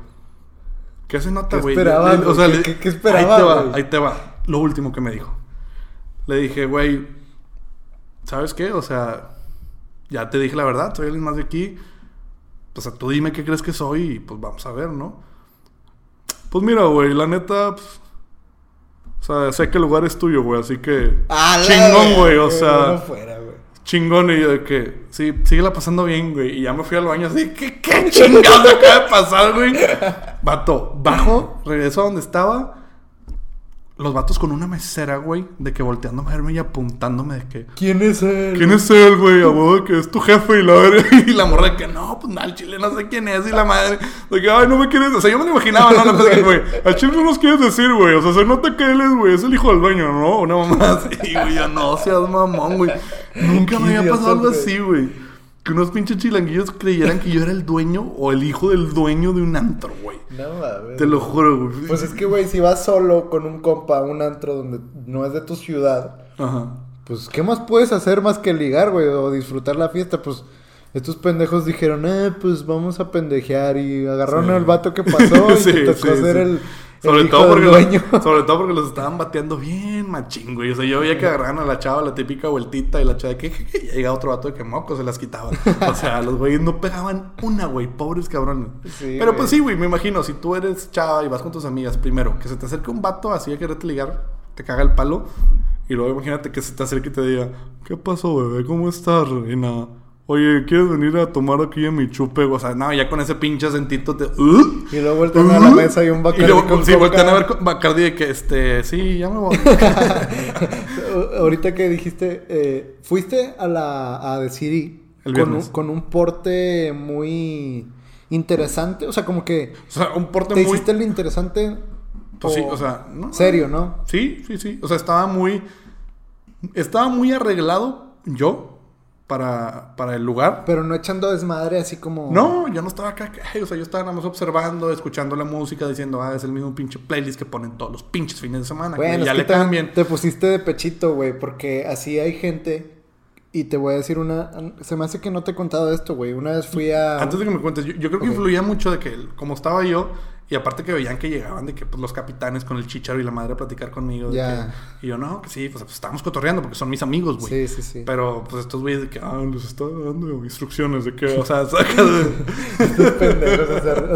¿Qué se nota, güey? ¿Qué esperaba? O sea, ¿Qué, qué, esperaba, ahí te va, ahí te va. Lo último que me dijo. Le dije, güey, ¿sabes qué? O sea, ya te dije la verdad, soy alguien más de aquí. O sea, tú dime qué crees que soy y pues vamos a ver, ¿no? Pues mira, güey, la neta, pues, o sea, sé que el lugar es tuyo, güey, así que ah, chingón, güey, o sea, fuera, chingón y yo de que, sí, síguela pasando bien, güey, y ya me fui al baño así, ¿qué, qué chingado acaba de pasar, güey? Vato, bajo, regreso a donde estaba los vatos con una mesera, güey, de que volteando a verme y apuntándome de que. ¿Quién es él? ¿Quién es él, güey? A modo de que es tu jefe y la y la morra de que no, pues nada, el chile no sé quién es y la madre. De que, ay, no me quieres. O sea, yo me lo imaginaba, no, no, no, güey. Al chile no nos quieres decir, güey. O sea, se nota que él es, güey, es el hijo del dueño, ¿no? Una mamá así, güey. Yo no seas mamón, güey. Nunca me había pasado algo así, güey que unos pinches chilanguillos creyeran que yo era el dueño o el hijo del dueño de un antro, güey. No mames. Te lo juro, güey. Pues es que, güey, si vas solo con un compa a un antro donde no es de tu ciudad, Ajá. pues, ¿qué más puedes hacer más que ligar, güey? O disfrutar la fiesta, pues. Estos pendejos dijeron, eh, pues vamos a pendejear y agarraron al vato que pasó y sí, te tocó hacer el, sobre todo, porque los, sobre todo porque los estaban bateando bien machín, güey. O sea, yo veía que agarraban a la chava la típica vueltita y la chava de que, y llegaba otro vato de que moco se las quitaba. O sea, los güeyes no pegaban una, güey. Pobres cabrones. Pero pues sí, güey, me imagino, si tú eres chava y vas con tus amigas, primero, que se te acerque un vato así a quererte ligar, te caga el palo. Y luego imagínate que se te acerque y te diga, ¿qué pasó, bebé? ¿Cómo estás, reina? Oye, ¿quieres venir a tomar aquí en mi chupe? O sea, no, ya con ese pinche acentito te... ¿Uh? Y luego vuelten a la mesa y un Bacardi Y luego, sí, vuelten a ver Bacardi de que, este... Sí, ya me voy. Ahorita que dijiste... Eh, fuiste a la... A decir con un, con un porte muy interesante. O sea, como que... O sea, un porte ¿te muy... hiciste el interesante? Pues sí, o sea... No, serio, ¿no? Sí, sí, sí. O sea, estaba muy... Estaba muy arreglado yo para, para el lugar. Pero no echando desmadre así como... No, yo no estaba acá, o sea, yo estaba nada más observando, escuchando la música, diciendo, ah, es el mismo pinche playlist que ponen todos los pinches fines de semana. Bueno, que ya le cambian. Te pusiste de pechito, güey, porque así hay gente Y te voy a decir una... Se me hace que no te he contado esto, güey. Una vez fui a... Antes de que me cuentes, yo, yo creo que Ok. influía mucho de que, como estaba yo, y aparte que veían que llegaban de que pues, los capitanes con el chicharo y la madre a platicar conmigo. de que- y yo, no, que sí, pues, pues estábamos cotorreando porque son mis amigos, güey. Sí, sí, sí. Pero pues estos güeyes de que, ah, les está dando instrucciones de que, o sea, saca de... Estos pendejos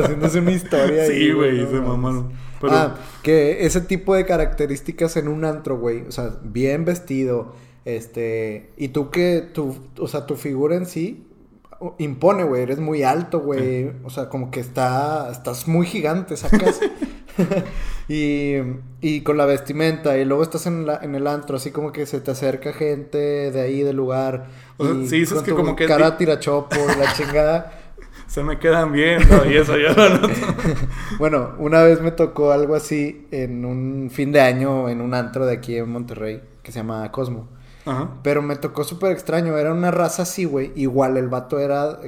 haciéndose una historia. sí, güey, no se mamaron. Pero, Ah, que ese tipo de características en un antro, güey. O sea, bien vestido. Este. Y tú que tu. O sea, tu figura en sí. Impone, güey. Eres muy alto, güey. O sea, como que está. Estás muy gigante, sacas. y, y con la vestimenta. Y luego estás en, la, en el antro, así como que se te acerca gente de ahí, del lugar. O sea, sí, que como que Cara tirachopo, la chingada. se me quedan viendo y eso ya lo noto. Bueno, una vez me tocó algo así en un fin de año en un antro de aquí en Monterrey que se llama Cosmo. Ajá. Pero me tocó súper extraño. Era una raza así, güey. Igual el vato era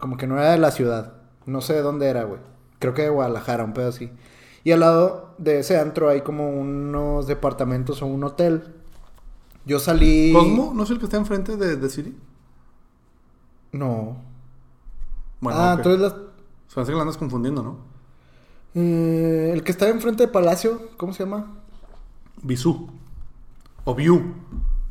como que no era de la ciudad. No sé de dónde era, güey. Creo que de Guadalajara, un pedo así. Y al lado de ese antro hay como unos departamentos o un hotel. Yo salí. ¿Cosmo? ¿No es el que está enfrente de, de Siri? No. Bueno, ah, entonces las- Se hace que la andas confundiendo, ¿no? eh, el que está enfrente de Palacio, ¿cómo se llama? Bisú. O View.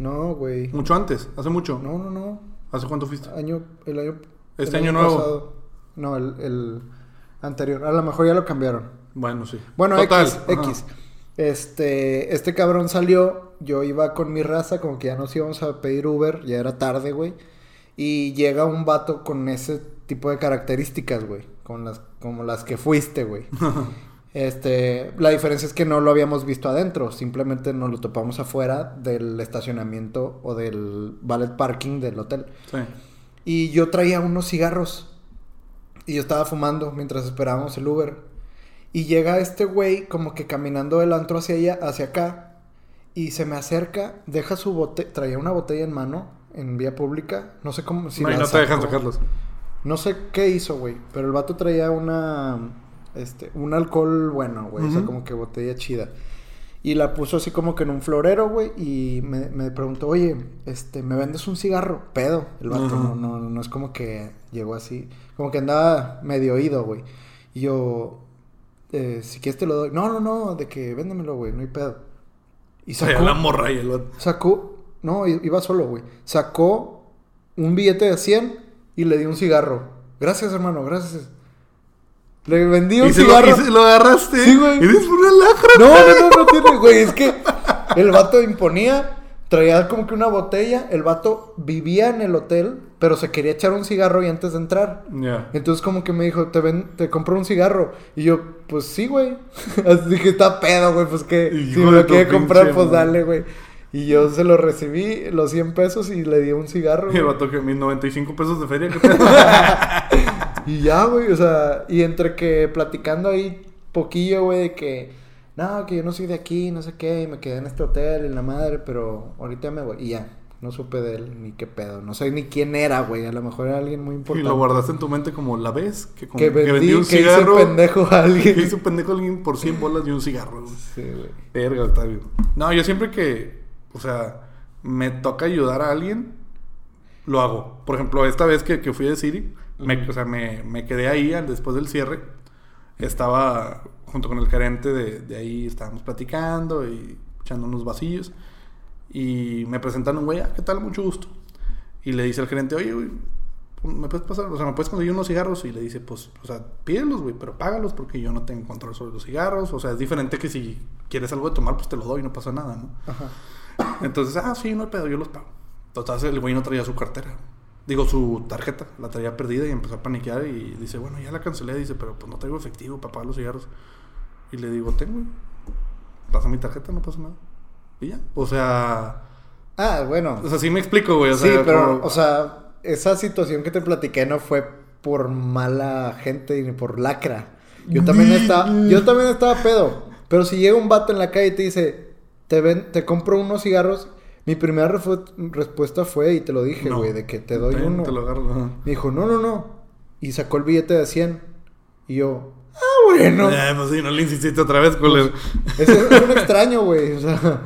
No, güey. Mucho antes, hace mucho. No, no, no. ¿Hace cuánto fuiste? Año, el año. Este el año nuevo. pasado. No, el, el anterior. A lo mejor ya lo cambiaron. Bueno, sí. Bueno, Total. X, Ajá. X. Este, este cabrón salió. Yo iba con mi raza, como que ya nos íbamos a pedir Uber. Ya era tarde, güey. Y llega un vato con ese tipo de características, güey. Con las, como las que fuiste, güey. Este, la diferencia es que no lo habíamos visto adentro, simplemente nos lo topamos afuera del estacionamiento o del valet parking del hotel. Sí. Y yo traía unos cigarros. Y yo estaba fumando mientras esperábamos el Uber. Y llega este güey como que caminando del antro hacia allá, hacia acá. Y se me acerca, deja su botella, traía una botella en mano en vía pública. No sé cómo... si no, la no te dejan sacarlos. No sé qué hizo, güey. Pero el vato traía una. Este, un alcohol bueno, güey. O sea, como que botella chida. Y la puso así como que en un florero, güey. Y me, me preguntó, oye, este, ¿me vendes un cigarro? Pedo. El vato, no, no, no es como que llegó así. Como que andaba medio oído, güey. Y yo, eh, si quieres te lo doy. No, no, no, de que véndemelo, güey, no hay pedo. Y sacó. la morra y el vato. Sacó, no, iba solo, güey. Sacó un billete de 100 y le di un cigarro. Gracias, hermano, gracias. Le vendí un Y se, lo, cigarro. y lo agarraste. Sí, güey. Eres una lacra. No, no, no, no tiene, güey. Es que el vato imponía, traía como que una botella. El vato vivía en el hotel, pero se quería echar un cigarro y antes de entrar. Ya. Entonces como que me dijo, te ven, te compro un cigarro. Y yo, pues sí, güey. Así dije, está pedo, güey, pues que Hijo si me lo quiere comprar, pinche pues dale, güey. Y yo se lo recibí, los 100 pesos, y le di un cigarro. Y el vato que mis 95 pesos de feria. ¿qué pedo? Y ya, güey, o sea, y entre que platicando ahí poquillo, güey, de que, no, que yo no soy de aquí, no sé qué, y me quedé en este hotel, en la madre, pero ahorita me voy. Y ya, no supe de él ni qué pedo, no sé ni quién era, güey, a lo mejor era alguien muy y importante. lo guardaste en tu mente como la vez que, como- Que que vendí, un que hice pendejo a alguien. Que hizo pendejo a alguien por 100 bolas y un cigarro. güey. Sí, güey. Verga, Octavio. No, yo siempre que, o sea, me toca ayudar a alguien, lo hago. Por ejemplo, esta vez que, que fui de City, me, o sea, me, me quedé ahí después del cierre. Estaba junto con el gerente de, de ahí, estábamos platicando y echando unos vasillos. Y me presentan un güey, ah, ¿qué tal? Mucho gusto. Y le dice al gerente, oye, güey, ¿me puedes pasar? O sea, ¿me puedes conseguir unos cigarros? Y le dice, pues, o sea, pídelos, güey, pero págalos porque yo no tengo control sobre los cigarros. O sea, es diferente que si quieres algo de tomar, pues te lo doy, no pasa nada, ¿no? Ajá. Entonces, ah, sí, no hay pedo, yo los pago. Entonces el güey no traía su cartera. Digo, su tarjeta, la traía perdida y empezó a paniquear y dice, bueno, ya la cancelé, dice, pero pues no traigo efectivo para pagar los cigarros. Y le digo, tengo. Pasa mi tarjeta, no pasa nada. Y ya. O sea, Ah, bueno. o sea, sí me explico, güey. O sí, sea, pero, como- o sea, esa situación que te platiqué no fue por mala gente ni por lacra. Yo también estaba, yo también estaba pedo. Pero si llega un vato en la calle y te dice, te ven, te compro unos cigarros, mi primera respuesta fue, y te lo dije, No. güey, de que te doy Ten, uno. Te lo agarro. Me dijo, no, no, no. Y sacó el billete de 100. Y yo, ah, bueno. Eh, pues sí, no le insististe otra vez, culero. Ese es un extraño, güey. O sea,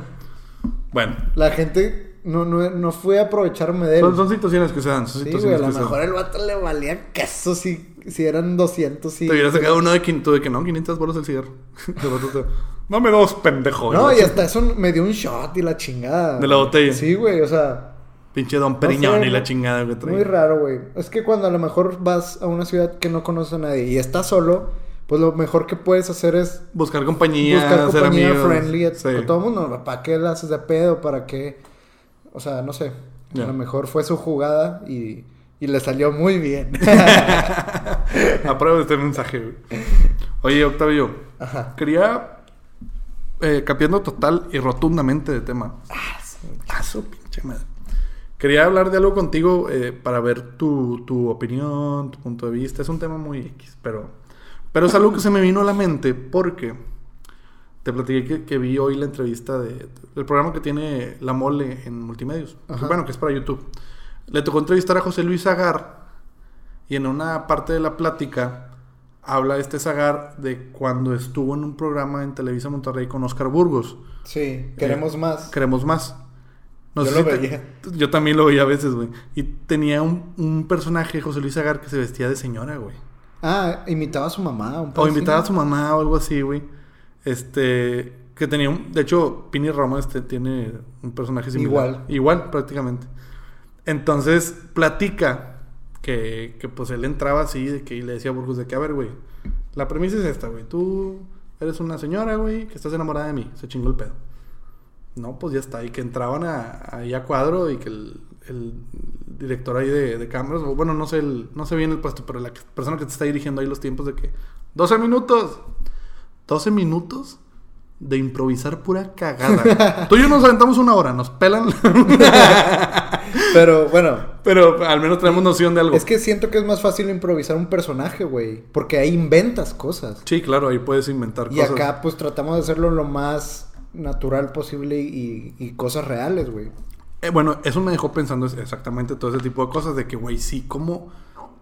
Bueno, la gente no, no, no fue aprovecharme de él. Son, son situaciones que se dan. Son sí, güey, a lo mejor el vato le valía queso si, si eran 200 y... Te hubiera sacado uno de, quin- tú de que no, 500 bolas el cigarro. Dame dos, pendejo. No, y hasta eso me dio un shot y la chingada. De la botella. Sí, güey, o sea, Pinche Don Periñón sé, y la chingada que trae. muy raro, güey. Es que cuando a lo mejor vas a una ciudad que no conoces a nadie y estás solo, pues lo mejor que puedes hacer es Buscar compañía, buscar ser compañía amigos. friendly a, Sí. todo el mundo. ¿Para qué la haces de pedo? ¿Para qué? O sea, no sé. A lo mejor fue su jugada y, y le salió muy bien. Apruebo este mensaje, güey. Oye, Octavio, Ajá. quería, eh, cambiando total y rotundamente de tema. Ah, su pinche madre. Quería hablar de algo contigo eh, para ver tu, tu opinión, tu punto de vista. Es un tema muy X, pero, pero es algo que se me vino a la mente porque te platiqué que, que vi hoy la entrevista de, del programa que tiene La Mole en Multimedios. Ajá. Bueno, que es para YouTube. Le tocó entrevistar a José Luis Agar y en una parte de la plática habla este Zagar de cuando estuvo en un programa en Televisa Monterrey con Oscar Burgos. Sí, queremos más. Queremos más. No Yo sé lo si te- veía. yo también lo veía a veces, güey. Y tenía un, un personaje, José Luis Agar, que se vestía de señora, güey. Ah, imitaba a su mamá. Un O pedo invitaba a su mamá o algo así, güey. Este. Que tenía un. De hecho, Pini Roma este, tiene un personaje similar. Igual. Igual, prácticamente. Entonces, platica que, que pues él entraba así, de que y le decía a Burgos de que, a ver, güey, la premisa es esta, güey. Tú eres una señora, güey, que estás enamorada de mí. Se chingó el pedo. No, pues ya está. Y que entraban a- ahí a cuadro y que el, el director ahí de, de cámaras, o bueno, no sé, el, no sé bien el puesto, pero la persona que te está dirigiendo ahí los tiempos de que 12 minutos. 12 minutos de improvisar pura cagada. Tú y yo nos aventamos una hora, nos pelan, Pero bueno, pero al menos tenemos noción de algo. es que siento que es más fácil improvisar un personaje, güey. Porque ahí inventas cosas. Sí, claro, ahí puedes inventar Y cosas. acá, pues tratamos de hacerlo lo más natural posible y, y cosas reales, güey. Eh, bueno, eso me dejó pensando exactamente todo ese tipo de cosas. De que, güey, sí, como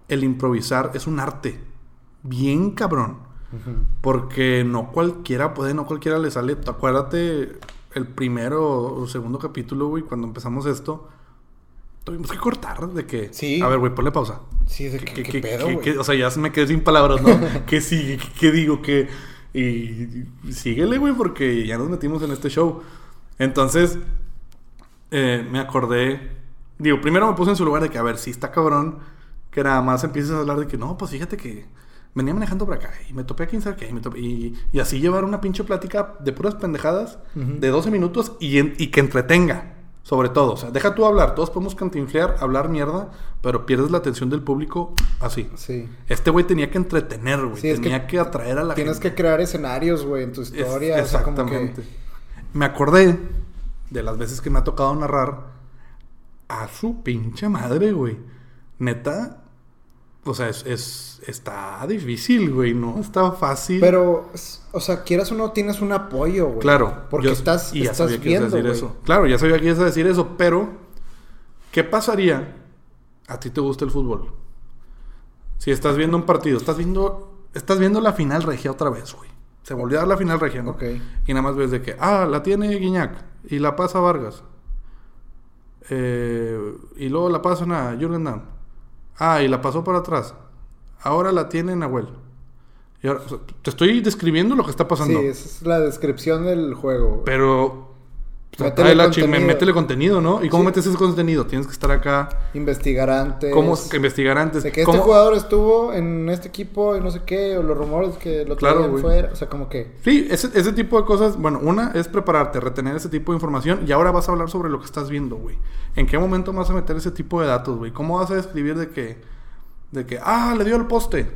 el improvisar es un arte. Bien cabrón. Porque no cualquiera puede, no cualquiera le sale. Acuérdate el primero o segundo capítulo, güey, cuando empezamos esto. Tuvimos que cortar de que... Sí. A ver, güey, ponle pausa. Sí, de ¿Qué, qué, qué- pedo, qué- o sea, ya me quedé sin palabras, ¿no? ¿Qué sigue? ¿Qué, qué digo? ¿Qué...? Y, y síguele, güey, porque ya nos metimos en este show. Entonces, eh, me acordé... Digo, primero me puse en su lugar de que, a ver, si está cabrón, que nada más empieces a hablar de que, no, pues fíjate que venía manejando por acá y me topé a quién sabe qué, y, me topé- y, y así llevar una pinche plática de puras pendejadas de 12 minutos y, en- y que entretenga, sobre todo. O sea, deja tú hablar, todos podemos cantinflear, hablar mierda, pero pierdes la atención del público así. Sí. Este güey tenía que entretener, güey. Sí, es tenía que que, atraer a la Tienes gente. que crear escenarios, güey, en tu Es- historia. o sea, como que- exactamente. Me acordé de las veces que me ha tocado narrar a su pinche madre, güey. Neta, o sea, es, es- está difícil, güey, no está fácil. Pero, o sea, quieras o no, tienes un apoyo, güey. Claro. Porque yo- estás, y ya estás sabía que ibas a viendo, decir güey. eso. Claro, ya sabía que ibas a decir eso, pero ¿qué pasaría? A ti te gusta el fútbol. Si estás viendo un partido, estás viendo estás viendo la final regia otra vez, güey. Se volvió a dar la final regia, ¿no? Ok. Y nada más ves de que, ah, la tiene Guiñac y la pasa Vargas. Eh, y luego la pasan a Jürgen Damm. Ah, y la pasó para atrás. Ahora la tiene Nahuel. Y ahora, o sea, te estoy describiendo lo que está pasando. Sí, esa es la descripción del juego. Pero. Contenido. métele contenido, ¿no? ¿Y cómo Sí. metes ese contenido? Tienes que estar acá. Investigar antes. ¿Cómo investigar antes? De que ¿Cómo- este jugador estuvo en este equipo y no sé qué, o los rumores que lo Claro, traían fuera. O sea, como que. Sí, ese, ese tipo de cosas. Bueno, una es prepararte, retener ese tipo de información. Y ahora vas a hablar sobre lo que estás viendo, güey. ¿En qué momento vas a meter ese tipo de datos, güey? ¿Cómo vas a describir de que. De que. Ah, le dio al poste.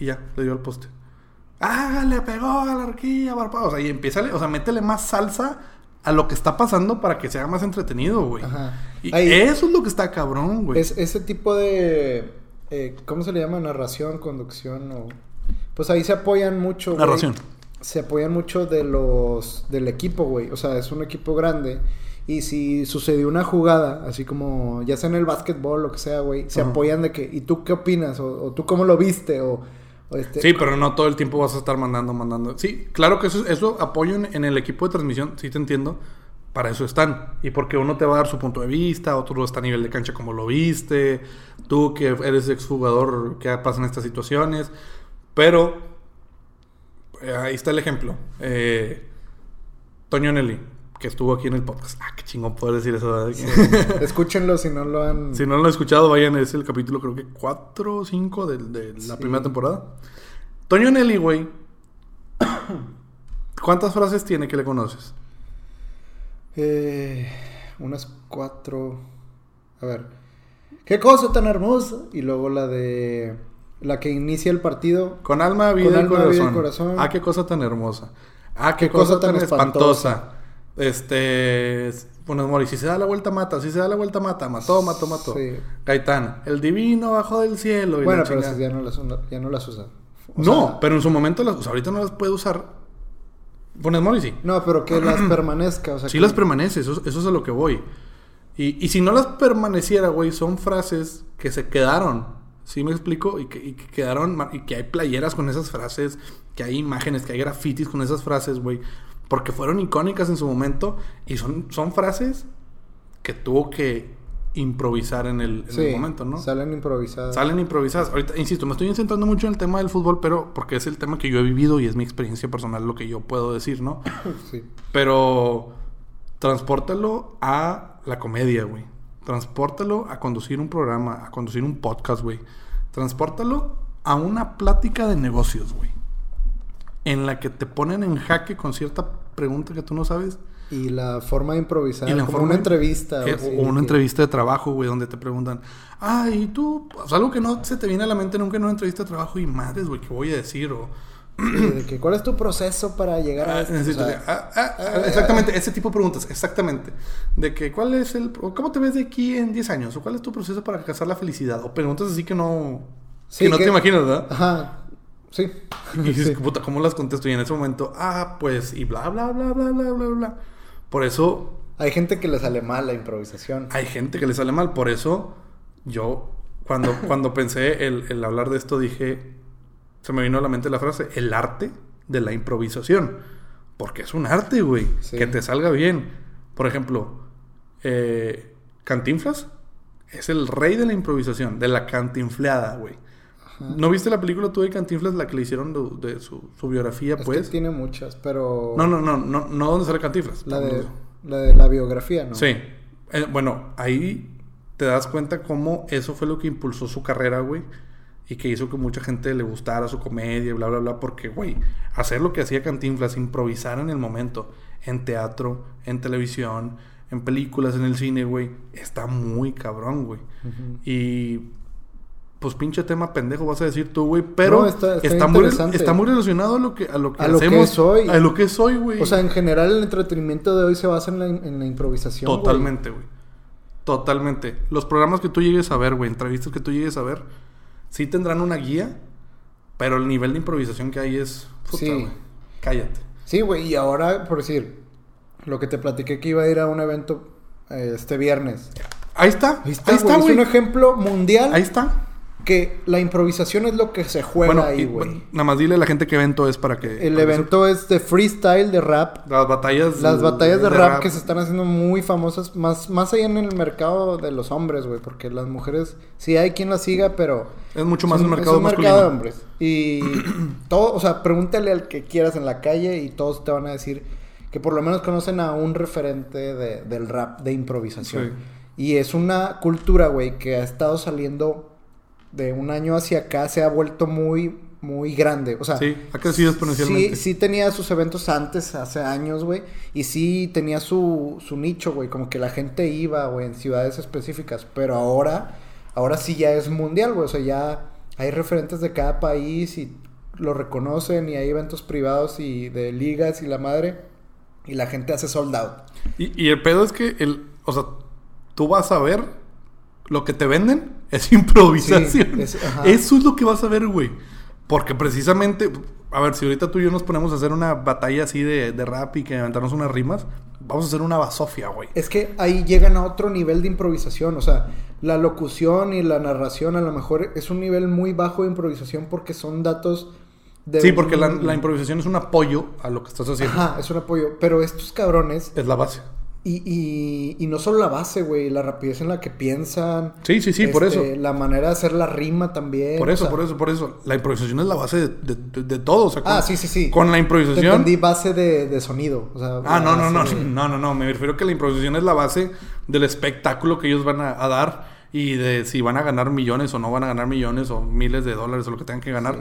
Y ya, le dio al poste. Ah, le pegó a la horquilla, barpa. O sea, y empieza. O sea, métele más salsa a lo que está pasando para que sea más entretenido, güey. Ajá. Y Ahí- eso es lo que está cabrón, güey. Es, ese tipo de. eh, ¿Cómo se le llama? Narración, conducción o. Pues ahí se apoyan mucho. güey. Narración. Se apoyan mucho de los. del equipo, güey. O sea, es un equipo grande. Y si sucedió una jugada, así como ya sea en el básquetbol, lo que sea, güey, se Ajá. apoyan de que, ¿y tú qué opinas? O, o tú cómo lo viste, o este... Sí, pero no todo el tiempo vas a estar mandando, mandando. Sí, claro que eso, eso apoyo en, el equipo de transmisión, sí te entiendo. para eso están. Y porque uno te va a dar su punto de vista, otro está a nivel de cancha como lo viste, tú que eres exjugador, ¿qué pasa en estas situaciones? Pero, eh, ahí está el ejemplo. Eh, Toño Nelly, que estuvo aquí en el podcast. Ah, qué chingón poder decir eso. Escúchenlo si no lo han... si no lo han escuchado, vayan, es el capítulo creo que 4 o 5 de, de la Sí. primera temporada. Toño Nelly, güey. ¿Cuántas frases tiene que le conoces? Eh, unas cuatro... A ver. ¿Qué cosa tan hermosa? Y luego la de... La que inicia el partido. Con alma, vida, Con y, corazón. vida y corazón. Ah, qué cosa tan hermosa. Ah, qué, cosa, tan espantosa. Este. Bueno, Mori, si se da la vuelta, mata. Si se da la vuelta, mata. Mató, mató, mató. Sí. Gaitán, el divino bajo del cielo. y Bueno, pero esas ya no las, ya no las usa. O no, sea, pero en su momento, las, o sea, ahorita no las puede usar. Pones Mori, sí. No, pero que las permanezca. O sea, Sí que- las permanece, eso, eso es a lo que voy. Y, y si no las permaneciera, güey, son frases que se quedaron. ¿Sí me explico? Y que, y que quedaron, y que hay playeras con esas frases, que hay imágenes, que hay grafitis con esas frases, güey. Porque fueron icónicas en su momento y son, son frases que tuvo que improvisar en el, en Sí, el momento, ¿no? Salen improvisadas. Salen improvisadas. Ahorita, insisto, me estoy centrando mucho en el tema del fútbol, pero porque es el tema que yo he vivido y es mi experiencia personal lo que yo puedo decir, ¿no? Sí. Pero transpórtalo a la comedia, güey. Transpórtalo a conducir un programa, a conducir un podcast, güey. Transpórtalo a una plática de negocios, güey. En la que te ponen en jaque con cierta pregunta que tú no sabes. Y la forma de improvisar. Y la como forma una entrevista. Eh, así, o una que- entrevista de trabajo, güey, donde te preguntan, ay, tú, o sea, algo que no se te viene a la mente nunca en una entrevista de trabajo y madres, güey, ¿qué voy a decir? O, de que, ¿Cuál es tu proceso para llegar a Ah, esto? necesito O sea, que- ah, ah, ah, exactamente, ese tipo de preguntas, exactamente. De que, ¿cuál es el. o ¿Cómo te ves de aquí en 10 años? ¿O cuál es tu proceso para alcanzar la felicidad? O preguntas así que no. Sí, que no que- te imaginas, ¿verdad? Ajá. Sí. Y dices, puta, ¿cómo las contesto? Y en ese momento, ah, pues, y bla, bla, bla, bla, bla, bla, bla. Por eso Hay gente que le sale mal la improvisación. hay gente que le sale mal. Por eso yo, cuando, cuando pensé el, el hablar de esto, dije, se me vino a la mente la frase, el arte de la improvisación. Porque es un arte, güey. Sí. Que te salga bien. Por ejemplo, eh, Cantinflas es el rey de la improvisación, de la cantinfleada, güey. ¿No viste la película tú de Cantinflas, la que le hicieron de, de su, su biografía, Es que pues? tiene muchas, pero. No, no, no, no, no donde sale Cantinflas. La de, la de la biografía, ¿no? Sí. Eh, bueno, ahí te das cuenta cómo eso fue lo que impulsó su carrera, güey. Y que hizo que mucha gente le gustara su comedia, bla, bla, bla. Porque, güey, hacer lo que hacía Cantinflas, improvisar en el momento, en teatro, en televisión, en películas, en el cine, güey, está muy cabrón, güey. Ujú. Y pues pinche tema pendejo vas a decir tú, güey, pero No, está- está, está muy, está muy relacionado a lo que a lo que A lo que hacemos, soy. a lo que soy, güey. O sea, en general el entretenimiento de hoy se basa en la, en la improvisación. Totalmente, güey. Totalmente. Los programas que tú llegues a ver, güey, entrevistas que tú llegues a ver, sí tendrán una guía, pero el nivel de improvisación que hay es. Puta, Sí. güey. Cállate. Sí, güey, y ahora, por decir, lo que te platiqué que iba a ir a un evento eh, este viernes. Ahí está. Ahí está, güey. Es güey. un ejemplo mundial Ahí está. Que la improvisación es lo que se juega Bueno, ahí, güey. nada más dile a la gente qué evento es para que. El evento es de freestyle, de rap. Las batallas. Las batallas de, rap, que se están haciendo muy famosas, más, más allá en el mercado de los hombres, güey, porque las mujeres sí hay quien las siga, pero Es mucho más un un, mercado es un masculino. mercado de hombres. Y todo, o sea, pregúntale al que quieras en la calle y todos te van a decir que por lo menos conocen a un referente de- del rap de improvisación. Sí. Y es una cultura, güey, que ha estado saliendo de un año hacia acá, se ha vuelto muy, muy grande. O sea, Sí, ha crecido exponencialmente. Sí, sí tenía sus eventos antes, hace años, güey. Y sí tenía su, su nicho, güey. Como que la gente iba, güey, en ciudades específicas. Pero ahora, ahora sí ya es mundial, güey. O sea, ya hay referentes de cada país y lo reconocen y hay eventos privados y de ligas y la madre. Y la gente hace sold out. Y, y el pedo es que, el, o sea, tú vas a ver lo que te venden es improvisación. Sí, es-. Eso es lo que vas a ver, güey. Porque precisamente, a ver, si ahorita tú y yo nos ponemos a hacer una batalla así de, de rap y que inventarnos unas rimas, vamos a hacer una basofia, güey. Es que ahí llegan a otro nivel de improvisación. O sea, la locución y la narración a lo mejor es un nivel muy bajo de improvisación porque son datos de. Sí, porque la, la improvisación es un apoyo a lo que estás haciendo. Ajá, es un apoyo. Pero estos cabrones Es la base. Y, y, y no solo la base, güey, la rapidez en la que piensan. Sí, sí, sí, por este, eso. La manera de hacer la rima también. Por o eso, sea- por eso, por eso. La improvisación es la base de, de- de- de todo. O sea, con, Ah, sí, sí, sí. Con la improvisación. entendí base de, sonido. O sea, Ah, no, no, no, no, no, no. Me refiero que la improvisación es la base del espectáculo que ellos van a, a dar y de si van a ganar millones o no van a ganar millones o miles de dólares o lo que tengan que ganar. Sí.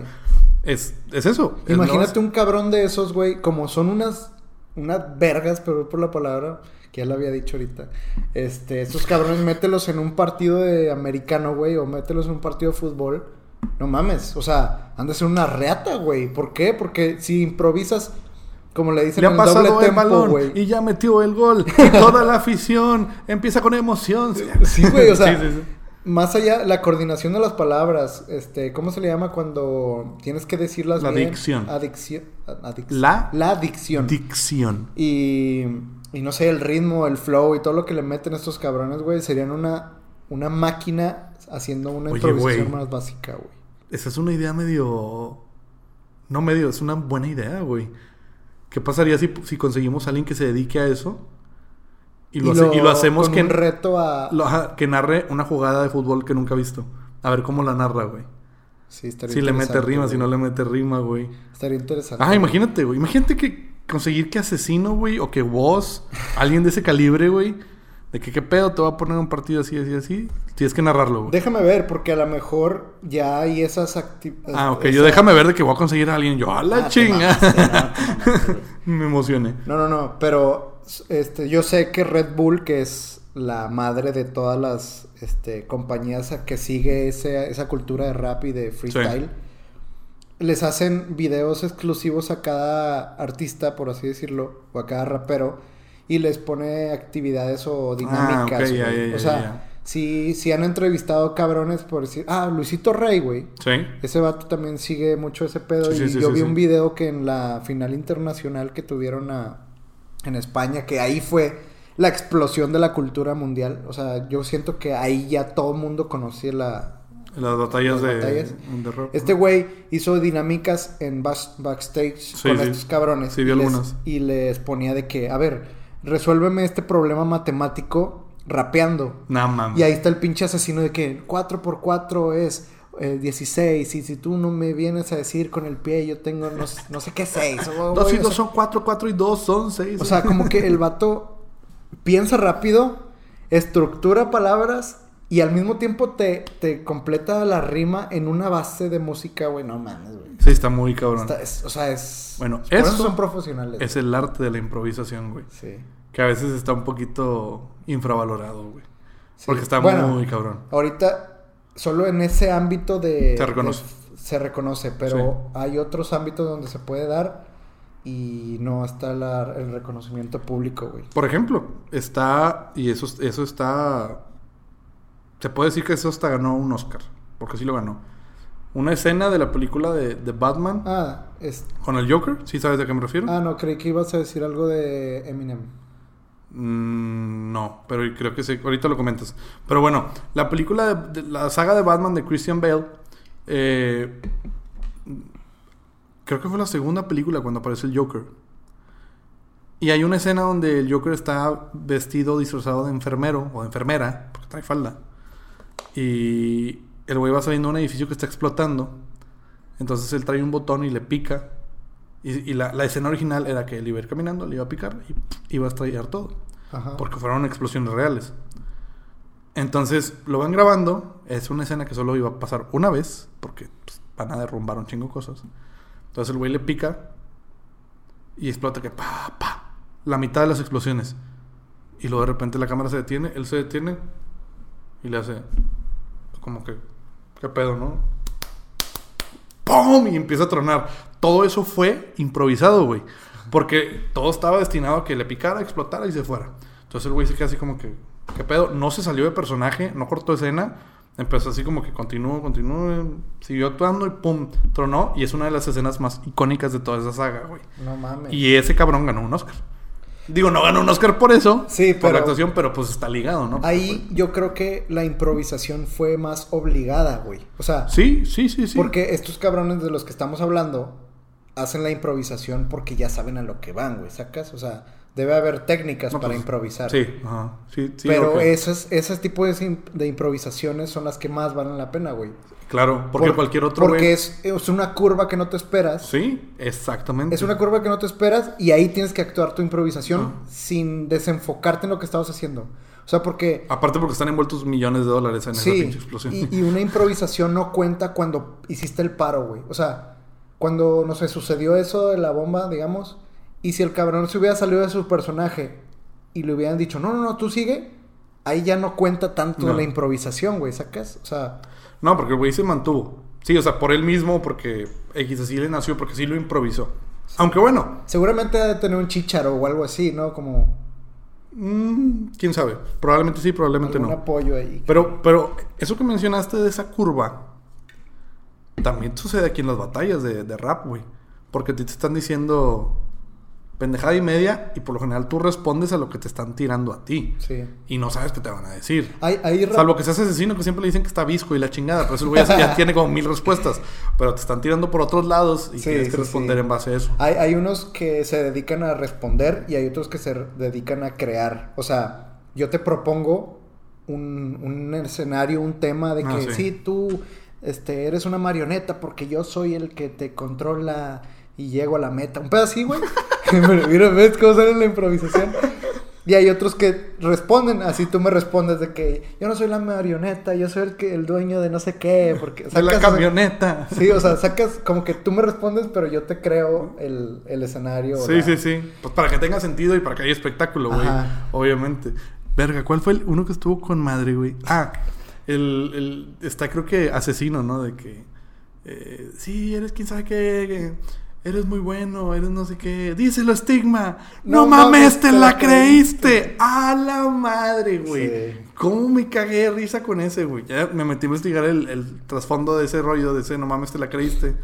Es, es eso. Imagínate un cabrón de esos, güey, como son unas, unas vergas, pero por la palabra, que ya lo había dicho ahorita. Este, estos cabrones, mételos en un partido de americano, güey, o mételos en un partido de fútbol. No mames, o sea, han de ser una reata, güey. ¿Por qué? Porque si improvisas, como le dicen Le ha en el doble el tempo, balón güey. y ya metió el gol. Y toda la afición empieza con emoción. Sí, güey, o sea, Sí, sí, sí. más allá, la coordinación de las palabras, este, ¿cómo se le llama cuando tienes que decirlas La bien? dicción. Adicción. adic- La- La dicción. Dicción. Y, y no sé, el ritmo, el flow y todo lo que le meten estos cabrones, güey, serían una, una máquina haciendo una Oye, improvisación güey. más básica, güey. Esa es una idea medio. No medio, es una buena idea, güey. ¿Qué pasaría si, si conseguimos a alguien que se dedique a eso? Y lo, hace- y lo hacemos con que, un reto a... lo- que narre una jugada de fútbol que nunca ha visto. A ver cómo la narra, güey. Sí, estaría Si le mete rima, si no le mete rima, güey. Estaría interesante. Ah, imagínate, güey. Imagínate que conseguir que asesino, güey, o que vos, alguien de ese calibre, güey, de que qué pedo te va a poner un partido así, así, así. Tienes que narrarlo, güey. Déjame ver, porque a lo mejor ya hay esas actividades... Ah, ok. Yo déjame ver de que voy a conseguir a alguien. Yo, a la Ah, te chinga. mamaste, no, te mamaste, güey. Me emocioné. No, no, no, pero este, yo sé que Red Bull, que es la madre de todas las este, compañías que sigue ese- esa cultura de rap y de freestyle, les hacen videos exclusivos a cada artista, por así decirlo, o a cada rapero, y les pone actividades o dinámicas. Ah, ok, ya, güey. ya, ya, o sea. Si, si han entrevistado cabrones por decir, ah, Luisito Rey, güey. Sí. Ese vato también sigue mucho ese pedo. Sí, y sí, yo sí, vi un video que en la final internacional que tuvieron a- en España, que ahí fue la explosión de la cultura mundial. O sea, yo siento que ahí ya todo el mundo conocía la... Las batallas, Las de, batallas. de rap. Este güey hizo dinámicas en backstage Sí, con sí. estos cabrones. Sí, y les- y les ponía de que, a ver, resuélveme este problema matemático rapeando. Nah, mames. Y ahí está el pinche asesino de que 4 por 4 es eh, 16. Y si tú no me vienes a decir con el pie, yo tengo no, no sé qué 6. Dos y dos son cuatro, cuatro y dos son seis. O sea, como que el vato piensa rápido, estructura palabras y al mismo tiempo te, te completa la rima en una base de música, güey. No mames, güey. Sí, está muy cabrón. Está- es- o sea, es. Bueno, por eso son profesionales. Es el arte de la improvisación, güey. Sí. Que a veces está un poquito infravalorado, güey. Sí. Porque está Bueno, muy cabrón. Ahorita, solo en ese ámbito de... Se reconoce. de- se reconoce, pero hay otros ámbitos donde se puede dar y no está la- el reconocimiento público, güey. Por ejemplo, está. Y eso, eso está. Se puede decir que eso hasta ganó un Oscar. Porque sí lo ganó. Una escena de la película de, de Batman Ah, es... con el Joker. ¿Sí sabes de qué me refiero? ah, no, creí que ibas a decir algo de Eminem. Mm, no, pero creo que sí. Ahorita lo comentas. Pero bueno, la película de, de- la saga de Batman de Christian Bale. eh, creo que fue la segunda película cuando aparece el Joker. Y hay una escena donde el Joker está vestido, disfrazado de enfermero o de enfermera, porque trae falda. Y el güey va saliendo de un edificio que está explotando. Entonces él trae un botón y le pica. Y, y la, la escena original era que él iba a ir caminando, le iba a picar y iba a estallar todo. Ajá. Porque fueron explosiones reales. Entonces lo van grabando. Es una escena que solo iba a pasar una vez. Porque pues, van a derrumbar un chingo cosas. Entonces el güey le pica. Y explota que pa, pa. La mitad de las explosiones. Y luego de repente la cámara se detiene. Él se detiene. Y le hace. Como que. ¿Qué pedo, no? ¡Pum! Y empieza a tronar. Todo eso fue improvisado, güey. Porque todo estaba destinado a que le picara, explotara y se fuera. Entonces el güey se queda así como que, ¿qué pedo? No se salió de personaje, no cortó escena. Empezó así como que continuó, continuó, siguió actuando y pum, tronó. Y es una de las escenas más icónicas de toda esa saga, güey. No mames. Y ese cabrón ganó un Oscar. Digo, no ganó un Oscar por eso, Sí, por pero- la actuación, pero pues está ligado, ¿no? Ahí yo creo que la improvisación fue más obligada, güey. O sea, Sí, sí, sí, sí. porque estos cabrones de los que estamos hablando hacen la improvisación porque ya saben a lo que van, güey, ¿sacas? O sea, Debe haber técnicas No, para pues, improvisar. Sí, ajá. Sí, sí, Pero ok. esos, ese tipo de, de improvisaciones son las que más valen la pena, güey. Claro, porque Por- cualquier otro Porque güey- es, es una curva que no te esperas. Sí, exactamente. Es una curva que no te esperas y ahí tienes que actuar tu improvisación sin desenfocarte en lo que estabas haciendo. O sea, porque... Aparte porque están envueltos millones de dólares en esa Sí, pinche explosión. y, y una improvisación no cuenta cuando hiciste el paro, güey. O sea, cuando, no sé, sucedió eso de la bomba, digamos, y si el cabrón se hubiera salido de su personaje y le hubieran dicho, no, no, no, tú sigue, ahí ya no cuenta tanto No. la improvisación, güey, ¿sacas? O sea, No, porque el güey se mantuvo. Sí, o sea, por él mismo, porque X así le nació, porque sí lo improvisó. Aunque bueno, seguramente ha de tener un chicharo o algo así, ¿no? Como mm, quién sabe. Probablemente sí, probablemente no. apoyo ahí. Pero, pero eso que mencionaste de esa curva, también sucede aquí en las batallas de, de rap, güey. Porque a ti te están diciendo pendejada y media y por lo general tú respondes a lo que te están tirando a ti. Sí. Y no sabes qué te van a decir. Hay, hay Salvo que seas asesino, que siempre le dicen que está visco y la chingada, pero ese güey ya, tiene como mil respuestas. Pero te están tirando por otros lados y Sí, tienes que sí, responder sí. en base a eso. Hay, hay unos que se dedican a responder y hay otros que se dedican a crear. O sea, yo te propongo un, un escenario, un tema de que Ah, sí. sí. tú este, eres una marioneta porque yo soy el que te controla y llego a la meta. Un pedo así, güey. Mira, ¿ves cómo sale la improvisación? Y hay otros que responden, así tú me respondes de que yo no soy la marioneta, yo soy el que el dueño de no sé qué, porque De la sacas- camioneta. Sí, o sea, sacas como que tú me respondes, pero yo te creo el, el escenario. Sí, la- sí, sí. Pues para que tenga sentido y para que haya espectáculo, güey. Obviamente. Verga, ¿cuál fue el uno que estuvo con madre, güey? Ah, el, el- está creo que asesino, ¿no? De que eh, sí, eres quién sabe qué, que eres muy bueno, eres no sé qué. Díselo, estigma. No, No mames, mames, te, la creíste. A la madre, güey. Sí. ¿Cómo me cagué de risa con ese, güey? Ya me metí a investigar el, el trasfondo de ese rollo, de ese no mames, te la creíste.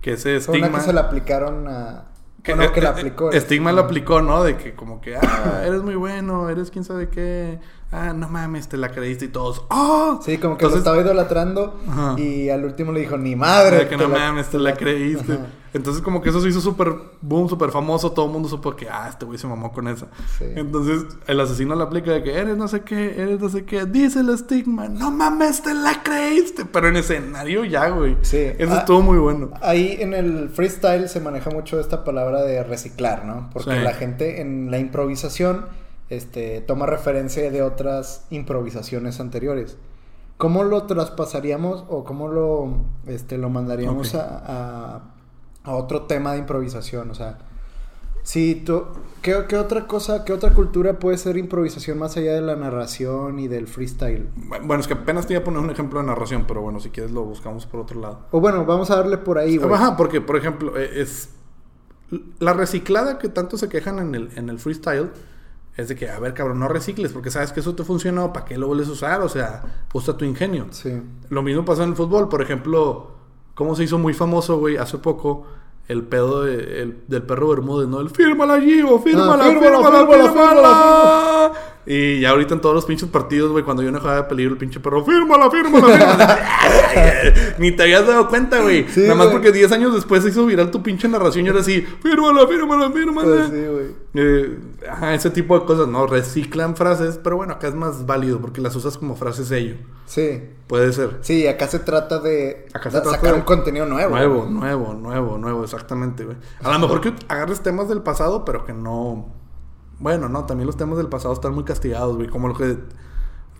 Que ese Fue una estigma. que se la aplicaron a. Que, bueno, que la eh, aplicó. Estigma lo aplicó, ¿no? De que como que, ah, eres muy bueno, eres quién sabe qué. Ah, no mames, te la creíste y todos. ¡Oh! Sí, como que lo Entonces, estaba idolatrando Ajá. y al último le dijo, ni madre. que no la- mames, te la creíste. Ajá. Entonces como que eso se hizo súper boom, súper famoso. Todo el mundo supo que, ah, este güey se mamó con esa. Sí. Entonces el asesino le aplica de que eres no sé qué, eres no sé qué. Dice el estigma, no mames, te la creíste. Pero en escenario ya, güey. Sí. Eso Ah, estuvo muy bueno. Ahí en el freestyle se maneja mucho esta palabra de reciclar, ¿no? Porque Sí. la gente en la improvisación este, toma referencia de otras improvisaciones anteriores. ¿Cómo lo traspasaríamos o cómo lo, este, lo mandaríamos Ok. a, a- a otro tema de improvisación? O sea, si tú, ¿qué, qué otra cosa, qué otra cultura puede ser improvisación más allá de la narración y del freestyle? Bueno, es que apenas te iba a poner un ejemplo de narración, pero bueno, si quieres lo buscamos por otro lado. O bueno, vamos a darle por ahí, güey. Ajá, porque, por ejemplo, eh, es. La reciclada que tanto se quejan en el, en el freestyle es de que, a ver, cabrón, no recicles porque sabes que eso te funcionó, ¿para qué lo vuelves a usar? O sea, usa tu ingenio. Sí. Lo mismo pasa en el fútbol, por ejemplo, cómo se hizo muy famoso, güey, hace poco, el pedo de- el- del perro Bermúdez, ¿no? El fírmala, Gio, fírmala, Ah, fírmala, fírmala, fírmala, fírmala". Y ya ahorita en todos los pinches partidos, güey, cuando yo no dejaba de peligro, el pinche perro, fírmala, fírmala, fírmala. Ni te habías dado cuenta, güey. Sí, Nada más porque 10 años después se hizo viral tu pinche narración y ahora sí, fírmala, fírmala, fírmala. Pues sí, güey. Eh, ajá, ese tipo de cosas, ¿no? Reciclan frases, pero bueno, acá es más válido porque las usas como frases sello. Sí. Puede ser. Sí, acá se trata de Acá se trata sacar de- un contenido nuevo. Nuevo, nuevo, nuevo, nuevo, exactamente, güey. A lo mejor que agarres temas del pasado, pero que no. Bueno, no, también los temas del pasado están muy castigados, güey. Como lo que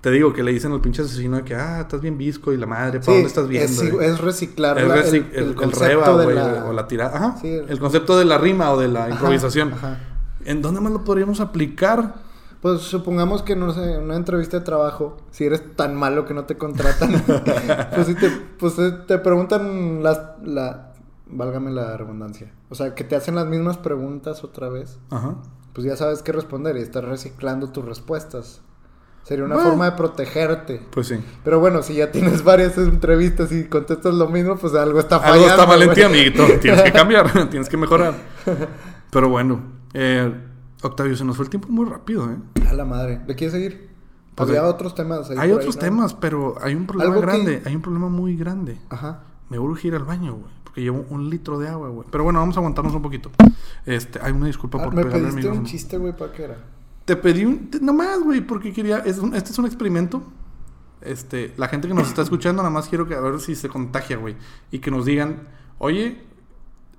te digo, que le dicen al pinche asesino de que, ah, estás bien visco y la madre, ¿para Sí, dónde estás viendo? Es, es reciclar El, la- el- el concepto reba, de güey, la- o la tirada. Ajá. Sí, el- el concepto de la rima o de la Ajá, improvisación. ajá. ¿En dónde más lo podríamos aplicar? Pues supongamos que, no sé, en una entrevista de trabajo, si eres tan malo que no te contratan, pues, si te, pues te, te preguntan las, la, válgame la redundancia, o sea, que te hacen las mismas preguntas otra vez, Ajá. pues ya sabes qué responder y estás reciclando tus respuestas. Sería una Bueno. forma de protegerte. Pues sí. Pero bueno, si ya tienes varias entrevistas y contestas lo mismo, pues algo está fallando. Algo está mal en ti, güey. amiguito. Tienes que cambiar, tienes que mejorar. Pero bueno, eh, Octavio, se nos fue el tiempo muy rápido, ¿eh? A la madre. ¿Le quieres seguir? Pues, Había eh, otros temas. ahí Hay otros ahí, ¿no? temas, pero hay un problema que- grande. Hay un problema muy grande. Ajá. Me urge ir al baño, güey. Porque llevo un litro de agua, güey. Pero bueno, vamos a aguantarnos un poquito. Este, hay una disculpa Ah, por me pegarle pediste un micrófono. chiste, güey, ¿para qué era? Te pedí un. Nomás, güey, porque quería. Es un- este es un experimento. Este, la gente que nos está escuchando, nada más quiero que a ver si se contagia, güey. Y que nos digan, oye,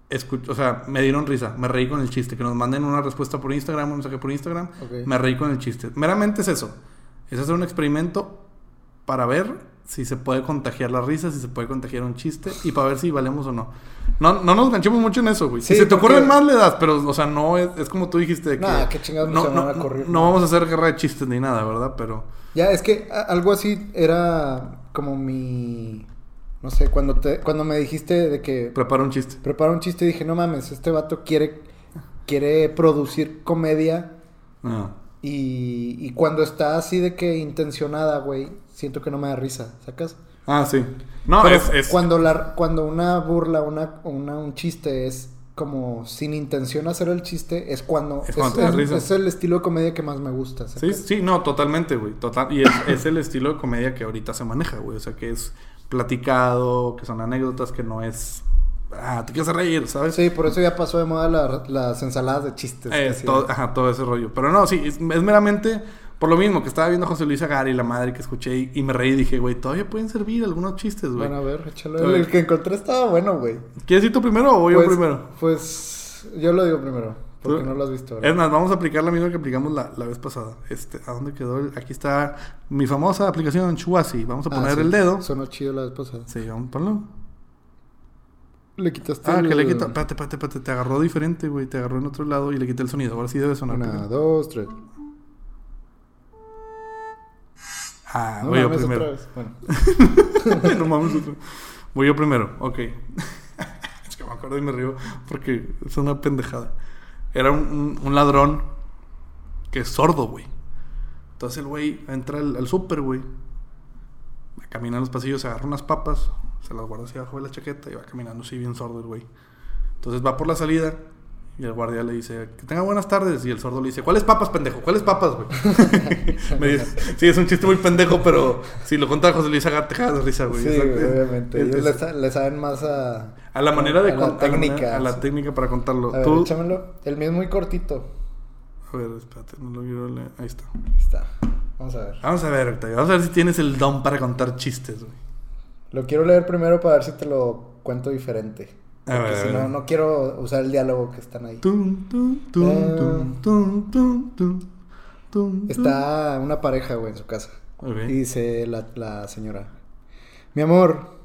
escu- o sea, me dieron risa, me reí con el chiste. Que nos manden una respuesta por Instagram, un mensaje por Instagram. Me reí con el chiste. Meramente es eso. Es hacer un experimento para ver si se puede contagiar la risa, si se puede contagiar un chiste y para ver si valemos o no. No, no nos ganchemos mucho en eso, güey. Sí, si se te porque- ocurren más, le das, pero, o sea, no es, es como tú dijiste. de que Nah, qué chingados no, se van no, a correr, no ¿no? vamos a hacer guerra de chistes ni nada, ¿verdad? Pero. Ya, es que algo así era como mi... No sé, cuando, te, cuando me dijiste de que Prepara un chiste. prepara un chiste, dije, no mames, este vato quiere, quiere producir comedia Ah. y, y cuando está así de que intencionada, güey, siento que no me da risa, ¿sacas? Ah, sí. No, Pero es, es- Cuando, la, cuando una burla, una, una, un chiste es como sin intención hacer el chiste, es cuando... Es cuando te da es- risa. es el estilo de comedia que más me gusta, Sí, ¿sacas? sí, no, totalmente, güey. Total, y es, es el estilo de comedia que ahorita se maneja, güey. O sea, que es platicado, que son anécdotas, que no es. Ah, te quieres reír, ¿sabes? Sí, por eso ya pasó de moda la- las ensaladas de chistes. Eh, todo, ajá, todo ese rollo. Pero no, sí, es, es meramente por lo mismo que estaba viendo a José Luis Agar y la madre que escuché y, y me reí y dije, güey, todavía pueden servir algunos chistes, güey. Bueno, a ver, échalo. El, que encontré estaba bueno, güey. ¿Quieres ir tú primero o voy yo Pues- primero? Pues yo lo digo primero, porque no lo has visto. ¿verdad? Es más, vamos a aplicar la misma que aplicamos la, la vez pasada. Este, ¿A dónde quedó? el- Aquí está mi famosa aplicación Chuasi. Vamos a Ah, poner sí, el dedo. Sonó chido la vez pasada. Sí, vamos a ponerlo. Le quitaste Ah, el- que le quita. Espérate, espérate, espérate. Te agarró diferente, güey. Te agarró en otro lado y le quité el sonido. Ahora sí debe sonar. Una, dos, tres. Ah, No voy yo primero. otra vez. Bueno. no mames, otro. Voy yo primero, ok. es que me acuerdo y me río porque es una pendejada. Era un, un- un ladrón que es sordo, güey. Entonces el güey entra al, al súper, güey. Camina en los pasillos, agarra unas papas, se las guarda hacia abajo de la chaqueta y va caminando así bien sordo el güey. Entonces va por la salida y el guardia le dice, que tenga buenas tardes. Y el sordo le dice, ¿cuáles papas, pendejo? ¿Cuáles papas, güey? Me dice, sí, es un chiste muy pendejo, pero si lo cuenta José Luis Agar, te de risa, güey. Sí, Exacto. obviamente. Ellos es- le, sa- le saben más a... a la manera de a la contar. técnica. A la técnica para contarlo. A ver, Tú- échamelo. El mío es muy cortito. A ver, espérate, no lo quiero leer. Ahí está. Está. Vamos a ver. Vamos a ver, Octavio. Vamos a ver si tienes el don para contar chistes, güey. Lo quiero leer primero para ver si te lo cuento diferente. A ver, si no, no quiero usar el diálogo que están ahí. Tum, tum, tum, tum, tum, tum, tum, tum, Está una pareja, güey, en su casa. Y dice la, la señora, mi amor,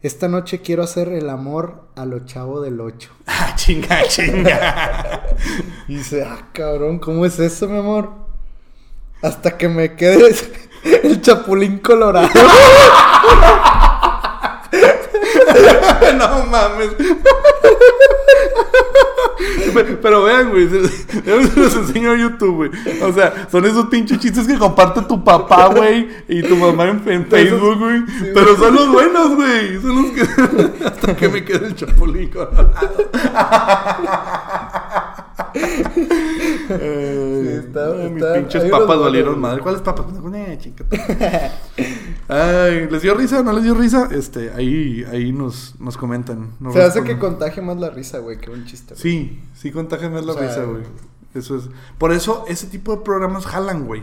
esta noche quiero hacer el amor a lo chavo del 8. Ah, chinga, chinga. Y dice, ah, cabrón, ¿cómo es eso, mi amor? Hasta que me quede el chapulín colorado. no mames. Pero, pero vean, güey. ya se los enseño a YouTube, güey. O sea, son esos pinches chistes que comparte tu papá, güey. Y tu mamá en, en Facebook, güey. Pero son los buenos, güey. Son los que. Hasta que me quede el chapulín colorado. Mis pinches hay papas valieron madre. ¿Cuáles papas? Chica. Ay, ¿les dio risa? ¿No les dio risa? Este, ahí, ahí nos, nos comentan. nos Se hace que contagie más la risa, güey, que un chiste. güey. Sí, sí contagia más la O sea, risa, güey. Eso es. Por eso ese tipo de programas jalan, güey.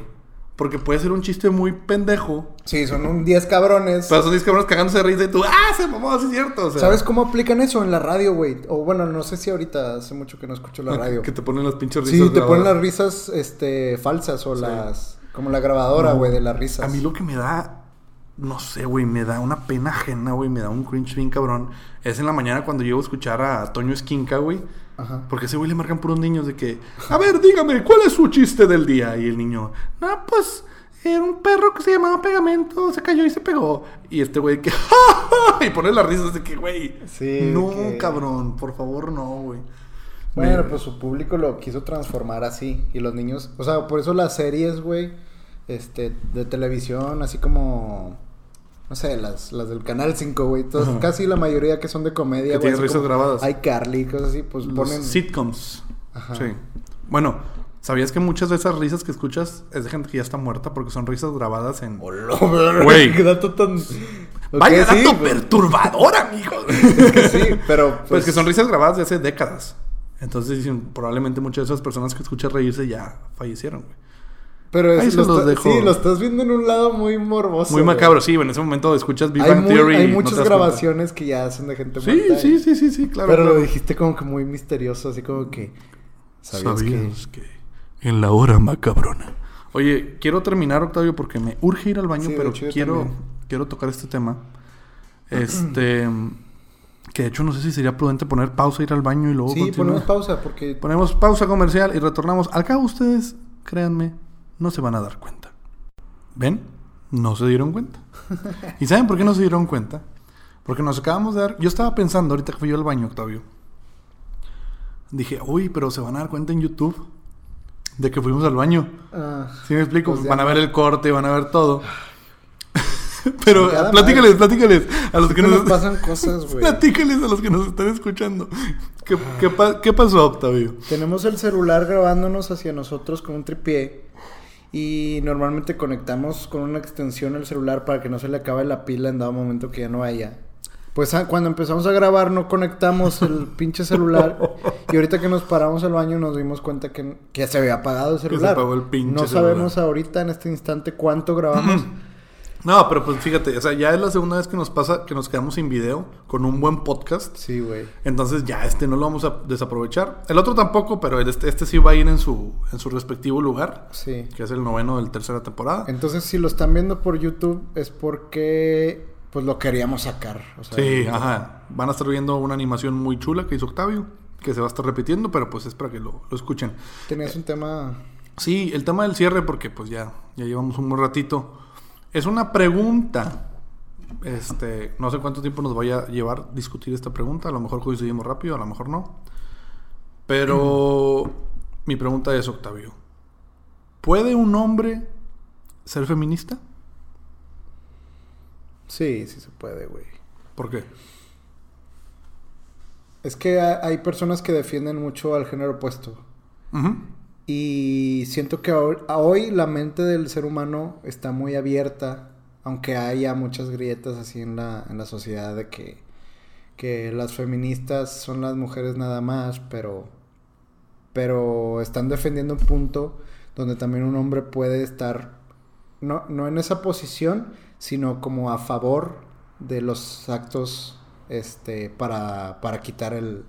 Porque puede ser un chiste muy pendejo. Sí, son un 10 cabrones. Pero son 10 cabrones cagándose de risa y tú, ¡ah, se mamó! Sí, es cierto. O sea, ¿Sabes cómo aplican eso en la radio, güey? O bueno, no sé si ahorita hace mucho que no escucho la radio. Que te ponen las pinches risas. Sí, te ponen las risas este, falsas o Sí. las... Como la grabadora, No, güey, de las risas. A mí lo que me da, no sé, güey, me da una pena ajena, güey, me da un cringe bien cabrón. Es en la mañana cuando llego a escuchar a Toño Esquinca, güey. Ajá. Porque a ese güey le marcan puros niños de que, a ver, dígame, ¿cuál es su chiste del día? Y el niño, no, pues, era un perro que se llamaba Pegamento, se cayó y se pegó. Y este güey que, ¡Ja, ja! y pone las risas de que, güey, Sí, no, que- cabrón, por favor, no, güey. Bueno, Me- pues su público lo quiso transformar así. Y los niños... O sea, por eso las series, güey, este, de televisión, así como... No sé, las, las del Canal 5, güey. todas- Ajá. Casi la mayoría que son de comedia, Que güey. risas grabadas. iCarly, cosas así, pues Los ponen... sitcoms. Ajá. Sí. Bueno, ¿sabías que muchas de esas risas que escuchas es de gente que ya está muerta porque son risas grabadas en... Hola, Güey. qué dato tan... Vaya sí, dato pues. perturbador, amigo. Es que sí, pero Pues, pues, que son risas grabadas de hace décadas. Entonces probablemente muchas de esas personas que escuché reírse ya fallecieron, güey. Pero es- ahí se lo los está- dejo. sí, lo estás viendo en un lado muy morboso. Muy macabro, sí, en ese momento escuchas Big Bang Theory. hay no muchas cuenta. grabaciones que ya hacen de gente Sí, muerta. sí, sí, sí, sí, claro. Pero lo dijiste como que muy misterioso, así como que... ¿Sabías, ¿Sabías que... en la hora macabrona? Oye, quiero terminar, Octavio, porque me urge ir al baño, Sí, pero hecho, quiero, también. quiero tocar este tema. Este... que de hecho no sé si sería prudente poner pausa, ir al baño y luego. Sí, continuar. ponemos pausa porque... Ponemos pausa comercial y retornamos. Al cabo ustedes, créanme, no se van a dar cuenta. ¿Ven? No se dieron cuenta. ¿Y saben por qué no se dieron cuenta? Porque nos acabamos de dar... Yo estaba pensando ahorita que fui yo al baño, Octavio. Dije, uy, pero se van a dar cuenta en YouTube de que fuimos al baño. Ah, ¿Sí me explico? Pues van a ver el corte, van a ver todo. pero platícales, platícales a los que nos... nos pasan cosas, güey. Platícales a los que nos están escuchando. ¿Qué, qué pa- qué pasó, Octavio? Tenemos el celular grabándonos hacia nosotros con un tripié y normalmente conectamos con una extensión el celular para que no se le acabe la pila en dado momento que ya no haya. Pues ah, cuando empezamos a grabar no conectamos el pinche celular y ahorita que nos paramos al baño nos dimos cuenta que, que se había apagado el se celular. apagó el pinche no celular. sabemos ahorita en este instante cuánto grabamos. No, pero pues fíjate, o sea, ya es la segunda vez que nos pasa que nos quedamos sin video con un buen podcast. sí, güey. Entonces ya este no lo vamos a desaprovechar. El otro tampoco, pero este, este sí va a ir en su, en su respectivo lugar, Sí. que es el noveno del tercera temporada. Entonces si lo están viendo por YouTube es porque pues lo queríamos sacar. o sea, Sí, ajá. Van a estar viendo una animación muy chula que hizo Octavio, que se va a estar repitiendo, pero pues es para que lo, lo escuchen. Tenías un tema... Sí, el tema del cierre, porque pues ya, ya llevamos un buen ratito. Es una pregunta. Este, no sé cuánto tiempo nos vaya a llevar discutir esta pregunta. A lo mejor coincidimos rápido, a lo mejor no. Pero mi pregunta es, Octavio. ¿Puede un hombre ser feminista? Sí, sí se puede, güey. ¿Por qué? Es que ha- hay personas que defienden mucho al género opuesto. Ujú. Y siento que hoy, la mente del ser humano está muy abierta, aunque haya muchas grietas así en la, en la sociedad de que, que las feministas son las mujeres nada más, pero, pero están defendiendo un punto donde también un hombre puede estar, no, no en esa posición, sino como a favor de los actos este, para, para quitar el,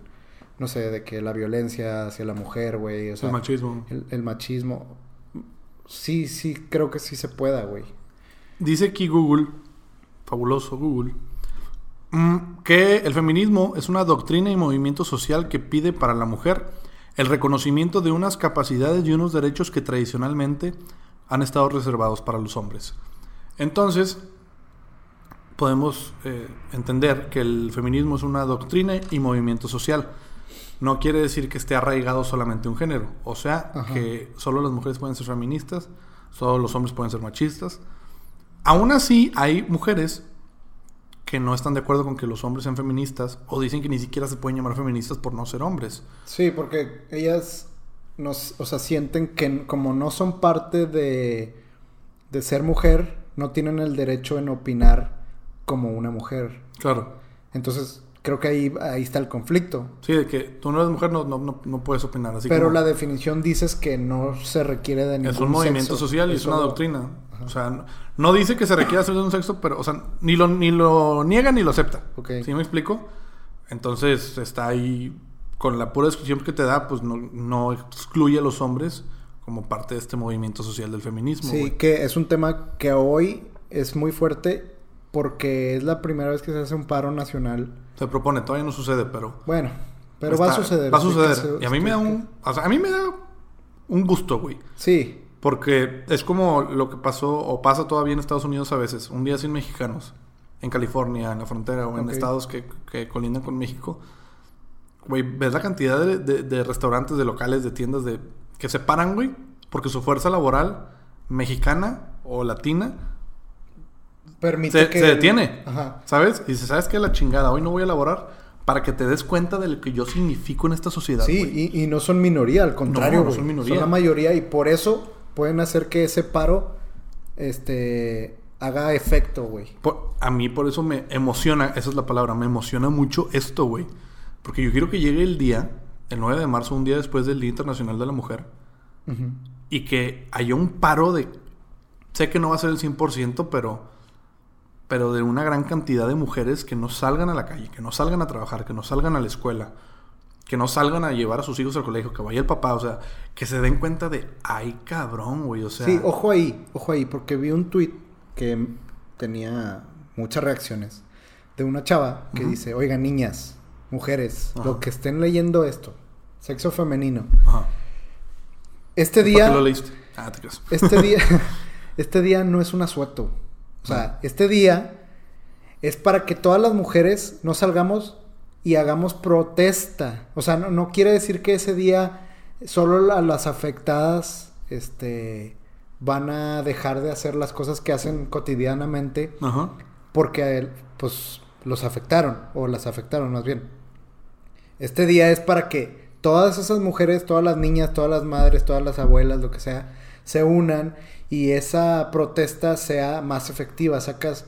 no sé, de que la violencia hacia la mujer, güey, o sea, el machismo. el, el machismo. Sí, sí, creo que sí se pueda, güey. Dice aquí Google, fabuloso Google, mm, que el feminismo es una doctrina y movimiento social que pide para la mujer el reconocimiento de unas capacidades y unos derechos que tradicionalmente han estado reservados para los hombres. Entonces, podemos eh, entender que el feminismo es una doctrina y movimiento social. No quiere decir que esté arraigado solamente un género. O sea, Ajá. que solo las mujeres pueden ser feministas, solo los hombres pueden ser machistas. Aún así, hay mujeres que no están de acuerdo con que los hombres sean feministas o dicen que ni siquiera se pueden llamar feministas por no ser hombres. Sí, porque ellas nos, o sea, sienten que como no son parte de, de ser mujer, no tienen el derecho en opinar como una mujer. Claro. Entonces, creo que ahí, ahí está el conflicto. Sí, de que tú no eres mujer, no, no, no, no puedes opinar. Así Pero como- la definición dices que no se requiere de ningún Es un movimiento sexo. social y es, una doctrina. O sea, no, dice que se requiera ser de un sexo, pero, o sea, ni lo, ni lo niega ni lo acepta. Ok. ¿Sí me explico? Entonces está ahí, con la pura descripción que te da, pues no, no excluye a los hombres como parte de este movimiento social del feminismo. Sí, que es un tema que hoy es muy fuerte porque es la primera vez que se hace un paro nacional. Se propone, todavía no sucede, pero... Bueno, pero va a está- suceder. Va a suceder. y a mí me da un... O sea, a mí me da un gusto, güey. Sí, Porque es como lo que pasó o pasa todavía en Estados Unidos a veces. Un día sin mexicanos. En California, en la frontera o en Ok. estados que, que colindan con México. Güey, ves la cantidad de, de- de restaurantes, de locales, de tiendas de que se paran, güey. Porque su fuerza laboral mexicana o latina permite se, que... se detiene. Ajá. ¿Sabes? Y dice, ¿sabes qué? La chingada. Hoy no voy a laborar para que te des cuenta de lo que yo significo en esta sociedad. Sí, y, y no son minoría, al contrario, No, no son minoría. Son la mayoría y por eso pueden hacer que ese paro este haga efecto, güey. A mí por eso me emociona, esa es la palabra, me emociona mucho esto, güey. Porque yo quiero que llegue el día, el 9 de marzo, un día después del Día Internacional de la Mujer, Ujú. y que haya un paro de... Sé que no va a ser el 100%, pero... Pero de una gran cantidad de mujeres que no salgan a la calle, que no salgan a trabajar, que no salgan a la escuela, que no salgan a llevar a sus hijos al colegio, que vaya el papá, o sea, que se den cuenta de, ay cabrón, güey, o sea... Sí, ojo ahí, ojo ahí, porque vi un tweet que tenía muchas reacciones de una chava que dice, oigan, niñas, mujeres, lo que estén leyendo esto, sexo femenino, este ¿Para día, qué lo leíste? Ah, te creas. este día, este día no es un asueto. O sea, este día es para que todas las mujeres no salgamos y hagamos protesta. O sea, no, no quiere decir que ese día solo la- las afectadas este, van a dejar de hacer las cosas que hacen cotidianamente Ajá. porque a él, pues los afectaron o las afectaron más bien. Este día es para que todas esas mujeres, todas las niñas, todas las madres, todas las abuelas, lo que sea, se unan y esa protesta sea más efectiva. Sacas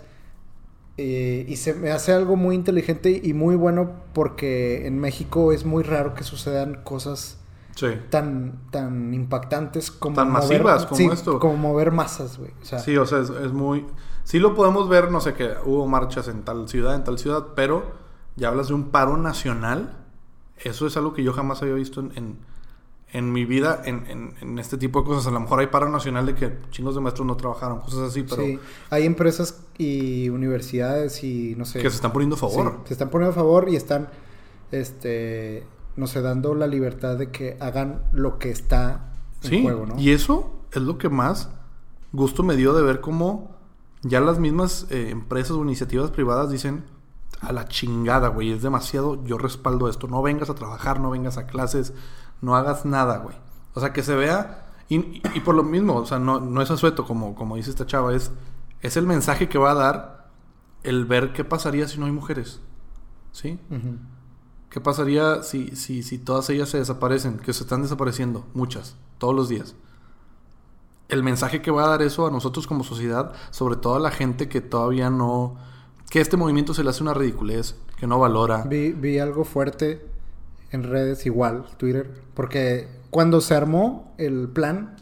eh, y se me hace algo muy inteligente y muy bueno porque en México es muy raro que sucedan cosas Sí. tan tan impactantes como Tan masivas como sí, esto. como mover masas, güey. O sea, Sí, o sea, es, es muy... Sí lo podemos ver, no sé, que hubo marchas en tal ciudad, en tal ciudad, pero ya hablas de un paro nacional. Eso es algo que yo jamás había visto en, en, en mi vida, en, en- en este tipo de cosas. A lo mejor hay paro nacional de que chingos de maestros no trabajaron, cosas así, pero Sí, hay empresas y universidades y no sé. que se están poniendo a favor. Sí, se están poniendo a favor y están, este, no sé, dando la libertad de que hagan lo que está en Sí, juego, ¿no? y eso es lo que más gusto me dio de ver cómo ya las mismas eh, empresas o iniciativas privadas dicen a la chingada, güey, es demasiado, yo respaldo esto, no vengas a trabajar, no vengas a clases, no hagas nada, güey. O sea, que se vea, y, por lo mismo, o sea, no, no es asueto, como, como dice esta chava, es, es el mensaje que va a dar el ver qué pasaría si no hay mujeres, ¿sí? ¿Qué pasaría si, si, si todas ellas se desaparecen? Que se están desapareciendo, muchas, todos los días. El mensaje que va a dar eso a nosotros como sociedad, sobre todo a la gente que todavía no... Que este movimiento se le hace una ridiculez, que no valora. Vi, vi algo fuerte en redes igual, Twitter, porque cuando se armó el plan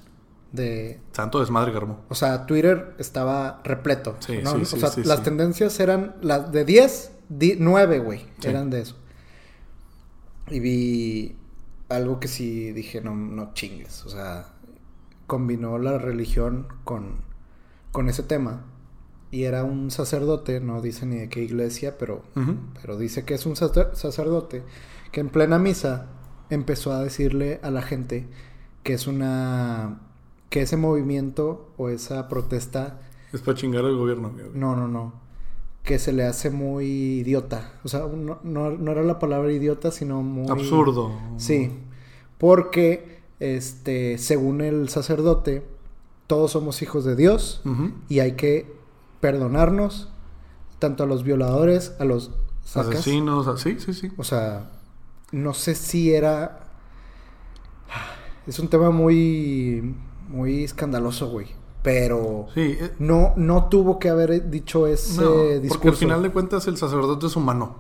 de Santo desmadre que armó. O sea, Twitter estaba repleto. Sí, ¿no? sí, o sí, sea, sí, las sí. tendencias eran las de 10, 9, güey. Sí. Eran de eso. Y vi algo que sí dije, no, no chingues. O sea, combinó la religión con, con ese tema. Y era un sacerdote, no dice ni de qué iglesia, pero, pero dice que es un sacer- sacerdote que en plena misa empezó a decirle a la gente que es una que ese movimiento o esa protesta Es para chingar al gobierno. no no no que se le hace muy idiota o sea no, no, no era la palabra idiota sino muy Absurdo. sí porque este según el sacerdote todos somos hijos de Dios y hay que perdonarnos tanto a los violadores a los sacas Asesinos, sí, sí, sí. o sea, no sé si era. Es un tema muy. Muy escandaloso, güey. Pero. Sí, eh, No, no tuvo que haber dicho ese no, porque discurso. al final de cuentas el sacerdote es humano.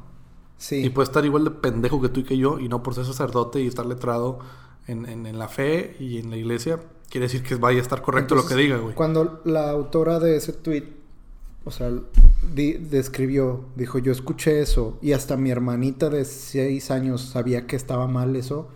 Sí. Y puede estar igual de pendejo que tú y que yo, y no por ser sacerdote y estar letrado en, en- en la fe y en la iglesia, quiere decir que vaya a estar correcto lo que diga, güey. Cuando la autora de ese tweet, o sea, di- describió, dijo, yo escuché eso, y hasta mi hermanita de seis años sabía que estaba mal eso,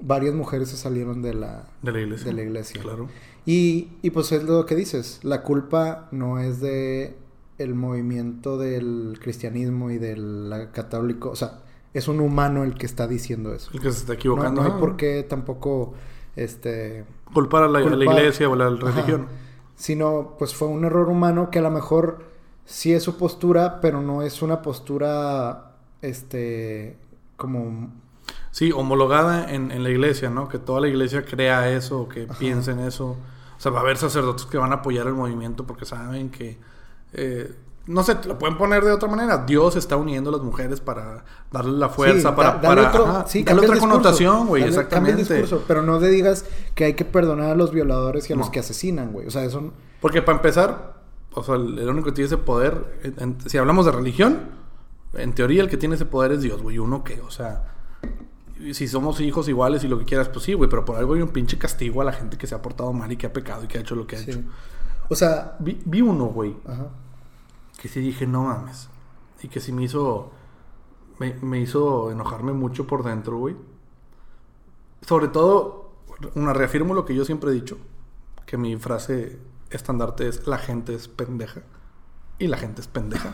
varias mujeres se salieron de la, De la iglesia. de la iglesia. Claro. Y, y pues es lo que dices, la culpa no es de el movimiento del cristianismo y del católico, o sea, es un humano el que está diciendo eso. El que se está No, equivocando. no hay ah, por qué tampoco, este, Culpar a la, a la culpar. iglesia o a la Ajá. Sino pues fue un error humano que a lo mejor sí es su postura, pero no es una postura, este, como Sí, homologada en, en la iglesia, ¿no? Que toda la iglesia crea eso, o que piense en eso. O sea, va a haber sacerdotes que van a apoyar el movimiento porque saben que... eh, no sé, te lo pueden poner de otra manera. Dios está uniendo a las mujeres para darle la fuerza, Sí, para, da- para otro- ajá, sí, darle otra discurso. connotación, güey, el exactamente. discurso, pero no te digas que hay que perdonar a los violadores y a los que asesinan, güey. O sea, eso... Porque para empezar, o sea, el, el único que tiene ese poder, en- en- si hablamos de religión, en teoría el que tiene ese poder es Dios, güey. ¿Uno qué? O sea, si somos hijos iguales y lo que quieras, pues sí, güey, pero por algo hay un pinche castigo a la gente que se ha portado mal y que ha pecado y que ha hecho lo que ha Sí. hecho. O sea, Vi, vi uno, güey, ajá. Que sí dije, no mames. Y que sí me hizo. Me, me hizo enojarme mucho por dentro, güey. Sobre todo, una reafirmo lo que yo siempre he dicho: que mi frase estandarte es: la gente es pendeja. Y la gente es pendeja.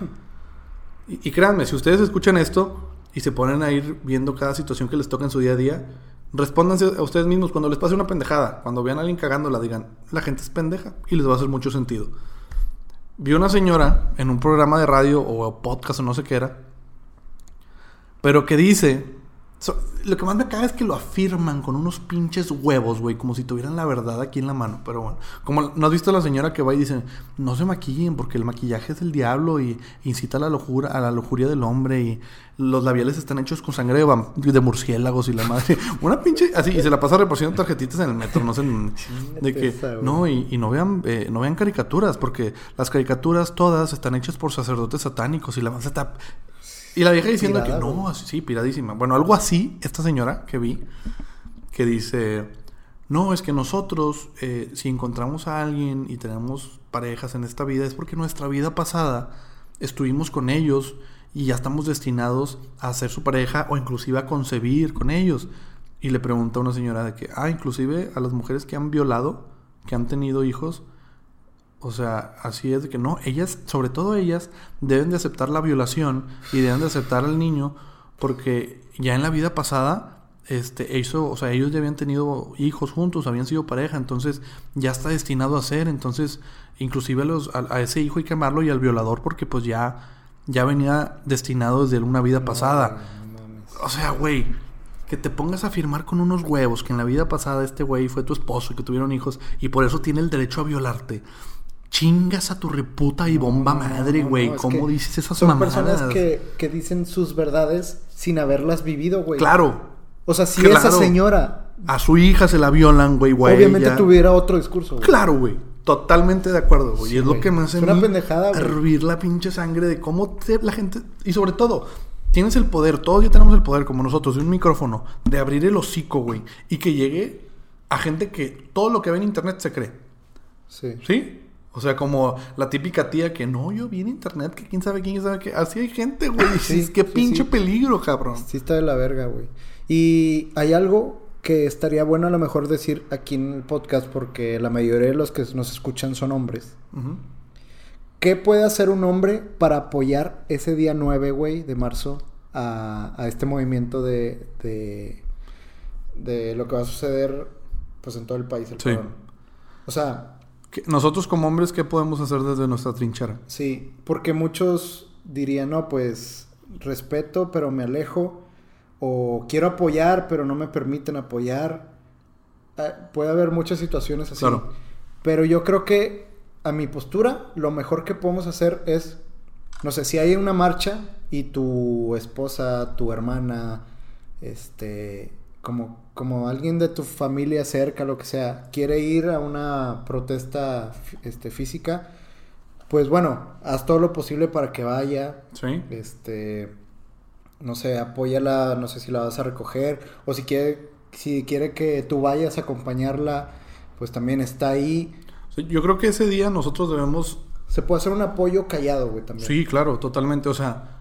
y, y créanme, si ustedes escuchan esto y se ponen a ir viendo cada situación que les toca en su día a día, respóndanse a ustedes mismos cuando les pase una pendejada. Cuando vean a alguien cagándola, digan: la gente es pendeja. Y les va a hacer mucho sentido. Vi una señora en un programa de radio o podcast o no sé qué era, pero que dice, lo que más me caga es que lo afirman con unos pinches huevos, güey, como si tuvieran la verdad aquí en la mano, pero bueno, como no has visto a la señora que va y dice, no se maquillen porque el maquillaje es del diablo y incita a la locura, a la lujuria del hombre y los labiales están hechos con sangre de, murciélagos y la madre, una pinche, así, y se la pasa repartiendo tarjetitas en el metro, no sé, de que, no, y, y no vean eh, no vean caricaturas, porque las caricaturas todas están hechas por sacerdotes satánicos y la más está... Y la vieja diciendo Pirada, que no, así, sí, piradísima. Bueno, algo así, esta señora que vi, que dice, no, es que nosotros, eh, si encontramos a alguien y tenemos parejas en esta vida, es porque nuestra vida pasada estuvimos con ellos y ya estamos destinados a ser su pareja o inclusive a concebir con ellos. Y le pregunta a una señora de que, ah, inclusive a las mujeres que han violado, que han tenido hijos, o sea, así es de que no, ellas, sobre todo ellas, deben de aceptar la violación y deben de aceptar al niño porque ya en la vida pasada, este, eso, o sea, ellos ya habían tenido hijos juntos, habían sido pareja, entonces ya está destinado a ser, entonces inclusive a, los, a, a ese hijo hay que amarlo y al violador porque pues ya, ya venía destinado desde una vida pasada. No, no mames. O sea, güey, que te pongas a firmar con unos huevos que en la vida pasada este güey fue tu esposo y que tuvieron hijos y por eso tiene el derecho a violarte. Chingas a tu reputa y bomba madre, güey. no, ¿Cómo dices esas Son mamadas? personas que, que dicen sus verdades sin haberlas vivido, güey. Claro, O sea, si Claro. esa señora a su hija se la violan, güey, güey. obviamente ella- tuviera otro discurso, güey. Claro, güey. Totalmente de acuerdo, güey. Sí, y es lo que me hace Es una pendejada, güey. hervir la pinche sangre de cómo te- la gente... Y sobre todo, tienes el poder, todos ya tenemos el poder, como nosotros, de un micrófono, de abrir el hocico, güey. Y que llegue a gente que todo lo que ve en internet se cree. Sí. ¿Sí? O sea, como la típica tía que no, yo vi en internet que quién sabe quién sabe qué. Así hay gente, güey. Sí, es que sí, pinche sí. peligro, cabrón. Sí está de la verga, güey. Y hay algo que estaría bueno a lo mejor decir aquí en el podcast porque la mayoría de los que nos escuchan son hombres. ¿Qué puede hacer un hombre para apoyar ese día 9, güey, de marzo a, a este movimiento de, de, de lo que va a suceder pues en todo el país, el Sí. O sea, Nosotros como hombres, ¿qué podemos hacer desde nuestra trinchera? Sí, porque muchos dirían, no, pues respeto, pero me alejo. O quiero apoyar, pero no me permiten apoyar. Ah, puede haber muchas situaciones así. Claro. Pero yo creo que a mi postura, lo mejor que podemos hacer es, no sé, si hay una marcha y tu esposa, tu hermana, este, como, como alguien de tu familia cerca, lo que sea, quiere ir a una protesta este, física, pues bueno, haz todo lo posible para que vaya. ¿Sí? Este, no sé, apóyala, no sé si la vas a recoger, o si quiere, si quiere que tú vayas a acompañarla, pues también está ahí. Sí, Yo creo que ese día nosotros debemos... Se puede hacer un apoyo callado, güey, también. Sí, claro, totalmente. O sea,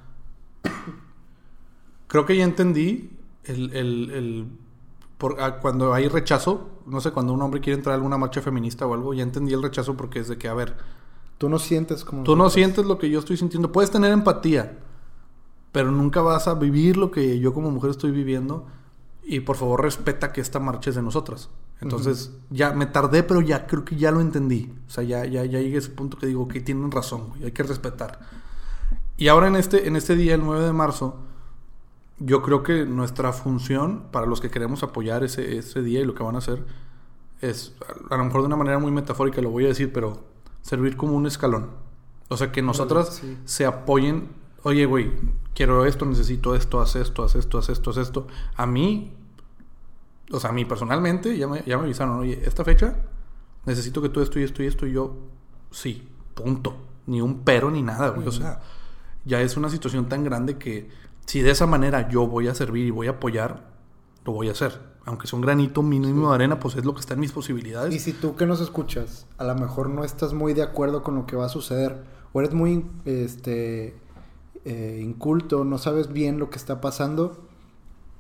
creo que ya entendí el... el, el- por, ah, cuando hay rechazo, no sé, cuando un hombre quiere entrar a alguna marcha feminista o algo, ya entendí el rechazo porque es de que, a ver, Tú no sientes como... Tú no sientes lo que yo estoy sintiendo. Puedes tener empatía, pero nunca vas a vivir lo que yo como mujer estoy viviendo. Y por favor respeta que esta marcha es de nosotras. Entonces, ya me tardé, pero ya creo que ya lo entendí. O sea, ya, ya, ya llegué a ese punto que digo que tienen razón, güey, hay que respetar. Y ahora en este, en este día, el 9 de marzo, yo creo que nuestra función, para los que queremos apoyar ese, ese día y lo que van a hacer, es, a lo mejor de una manera muy metafórica lo voy a decir, pero servir como un escalón. O sea, que nosotras sí. se apoyen. Oye, güey, quiero esto, necesito esto, haz esto, haz esto, haz esto, haz esto. A mí, o sea, a mí personalmente, ya me, ya me avisaron, oye, esta fecha necesito que tú esto y esto y esto. Y yo, sí. punto. Ni un pero ni nada, güey. O sea, ya es una situación tan grande que si de esa manera yo voy a servir y voy a apoyar, lo voy a hacer. Aunque sea un granito mínimo de arena, pues es lo que está en mis posibilidades. Y si tú que nos escuchas, a lo mejor no estás muy de acuerdo con lo que va a suceder, o eres muy este, eh, inculto, no sabes bien lo que está pasando,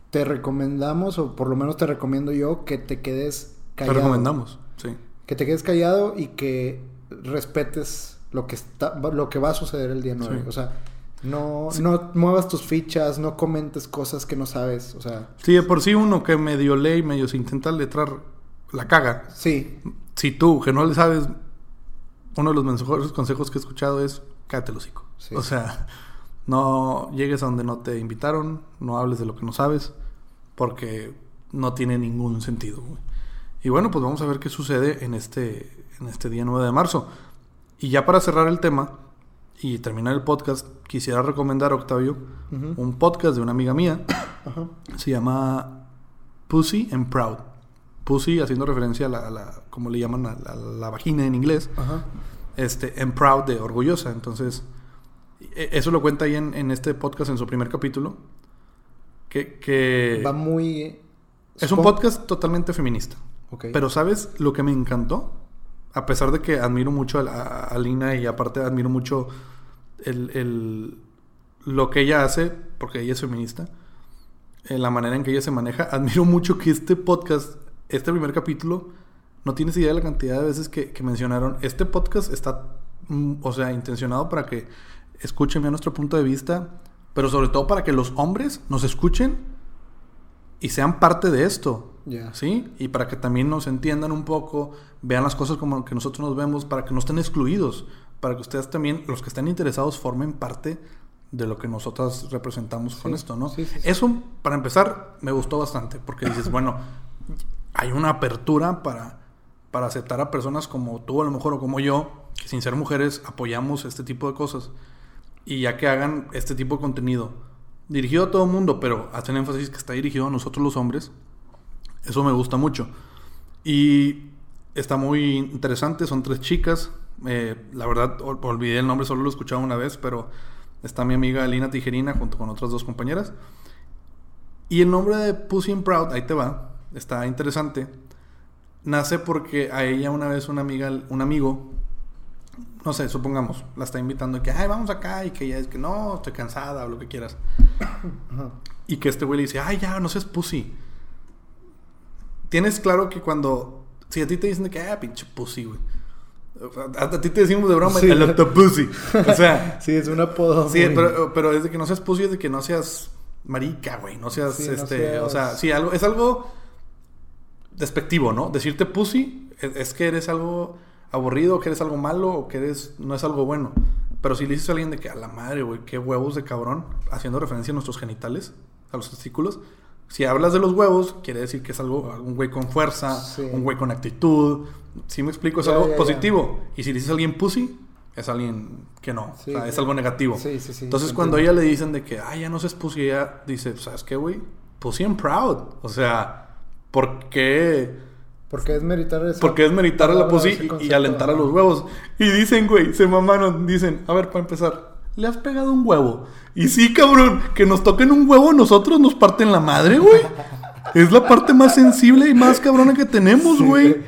te recomendamos, o por lo menos te recomiendo yo, que te quedes callado. Te recomendamos, sí. Que te quedes callado y que respetes lo que, está, lo que va a suceder el día 9. Sí. O sea, no, no muevas tus fichas, no comentes cosas que no sabes. O sea, Sí, de por sí uno que medio lee y medio se intenta letrar la caga. sí, Si tú, que no le sabes, uno de los mejores consejos que he escuchado es cállate el hocico. Sí. O sea, no llegues a donde no te invitaron, no hables de lo que no sabes, porque no tiene ningún sentido. güey. Y bueno, pues vamos a ver qué sucede en este, en este día 9 de marzo. Y ya para cerrar el tema y terminar el podcast, quisiera recomendar, Octavio, un podcast de una amiga mía. Se llama Pussy and Proud. Pussy haciendo referencia a la, a la- como le llaman a la, a la vagina en inglés. Ajá. Este, and Proud de orgullosa. Entonces, e- eso lo cuenta ahí en, en este podcast en su primer capítulo. Que, que Va muy... es un podcast totalmente feminista. Ok. Pero ¿sabes lo que me encantó? A pesar de que admiro mucho a, a- a Lina y aparte admiro mucho el, el- lo que ella hace, porque ella es feminista, eh, la manera en que ella se maneja, admiro mucho que este podcast, este primer capítulo, no tienes idea de la cantidad de veces que, que mencionaron, este podcast está, mm, o sea, intencionado para que escuchen bien nuestro punto de vista, pero sobre todo para que los hombres nos escuchen y sean parte de esto. Ya. ¿Sí? Y para que también nos entiendan un poco, vean las cosas como que nosotros nos vemos, para que no estén excluidos, para que ustedes también, los que estén interesados, formen parte de lo que nosotros representamos con Sí, esto, ¿no? sí, sí. Eso, para empezar, me gustó bastante, porque dices, bueno, hay una apertura para, para aceptar a personas como tú, a lo mejor, o como yo, que sin ser mujeres apoyamos este tipo de cosas, y ya que hagan este tipo de contenido dirigido a todo el mundo, pero hacen énfasis que está dirigido a nosotros los hombres, eso me gusta mucho. Y está muy interesante, son tres chicas. Eh, la verdad, ol- olvidé el nombre, solo lo he escuchado una vez, pero está mi amiga Lina Tijerina junto con otras dos compañeras. Y el nombre de Pussy and Proud, ahí te va, está interesante. Nace porque a ella una vez una amiga, un amigo, no sé, supongamos, la está invitando y que, ay, vamos acá, y que ella es que no, estoy cansada o lo que quieras. Ajá. Y que este güey le dice, ay, ya, no seas pussy. Tienes claro que cuando. Si a ti te dicen de que, ah, pinche pussy, güey. A, a ti te decimos de broma, Sí. el otro pussy. O sea, Sí, es un apodo. sí, muy- pero, pero es de que no seas pussy, es de que no seas marica, güey. No seas, Sí, no este. seas- O sea, sí, algo, es algo despectivo, ¿no? Decirte pussy es, es que eres algo aburrido, que eres algo malo, o que eres. no es algo bueno. Pero si le dices a alguien de que a la madre, güey, qué huevos de cabrón, haciendo referencia a nuestros genitales, a los testículos. Si hablas de los huevos, quiere decir que es algo, un güey con fuerza, Sí. un güey con actitud. Si me explico, es Ya, algo ya, ya. positivo. Y si dices a alguien pussy, es alguien que no. Sí, o sea, sí. es algo negativo. Sí, sí, sí. Entonces, cuando a ella le dicen de que, ay, ya no seas pussy, ella dice, ¿sabes qué, güey? Pussy and proud. O sea, ¿por qué? Porque es meritar esa Porque es meritar a la pussy y- y, alentar a los huevos. Y dicen, güey, se mamaron, dicen, a ver, para empezar, le has pegado un huevo. Y sí, cabrón, que nos toquen un huevo a nosotros nos parten la madre, güey. Es la parte más sensible y más cabrona que tenemos, Sí, güey.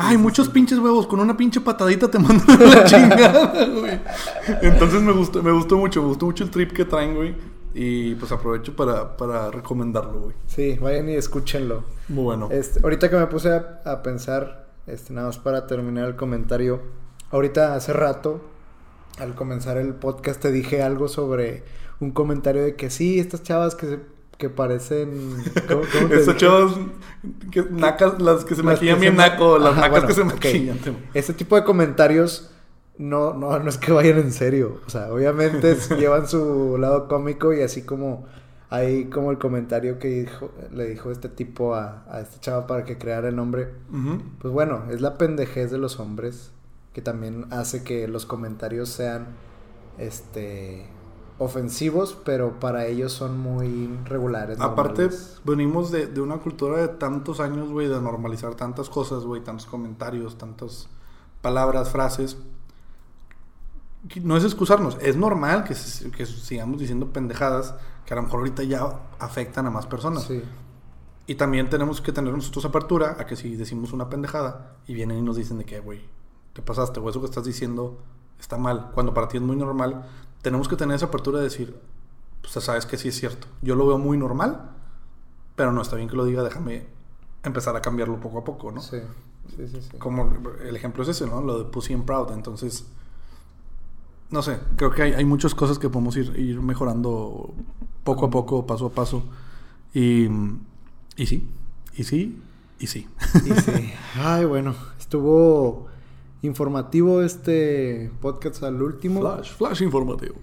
Ay, muchos pinches huevos, con una pinche patadita te mandan a la chingada, güey. Entonces me gustó, me gustó mucho, me gustó mucho el trip que traen, güey. Y pues aprovecho para, para recomendarlo, güey. Sí, vayan y escúchenlo. Muy bueno. Este, ahorita que me puse a, a pensar, este, nada más para terminar el comentario. Ahorita hace rato, al comenzar el podcast, te dije algo sobre un comentario de que sí, estas chavas que se- que parecen. ¿cómo- cómo te Estas chavas, que, nacas, las que se Las maquillan que bien se ma- naco, las Ajá, nacas bueno, que se maquillan. Este tipo de comentarios no, no, no es que vayan en serio. O sea, obviamente es- llevan su lado cómico y así como hay como el comentario que dijo, le dijo este tipo a, a esta chava para que creara el nombre. Pues bueno, es la pendejez de los hombres que también hace que los comentarios sean este ofensivos, pero para ellos son muy regulares. Aparte, normales. venimos de, de una cultura de tantos años, güey, de normalizar tantas cosas, güey, tantos comentarios, tantas palabras, frases, no es excusarnos, es normal que, que sigamos diciendo pendejadas que a lo mejor ahorita ya afectan a más personas. Sí. Y también tenemos que tener nosotros apertura a que si decimos una pendejada y vienen y nos dicen de que, güey, te pasaste o eso que estás diciendo está mal, cuando para ti es muy normal, tenemos que tener esa apertura de decir, pues sabes que sí es cierto. Yo lo veo muy normal, pero no está bien que lo diga, déjame empezar a cambiarlo poco a poco, ¿no? Sí, sí, sí. sí. Como el ejemplo es ese, ¿no? Lo de Pussy and Proud. Entonces, no sé, creo que hay, hay muchas cosas que podemos ir, ir mejorando poco a poco, paso a paso. Y, y sí, y sí, y sí. Y sí. Ay, bueno, estuvo informativo este podcast al último. Flash, flash informativo.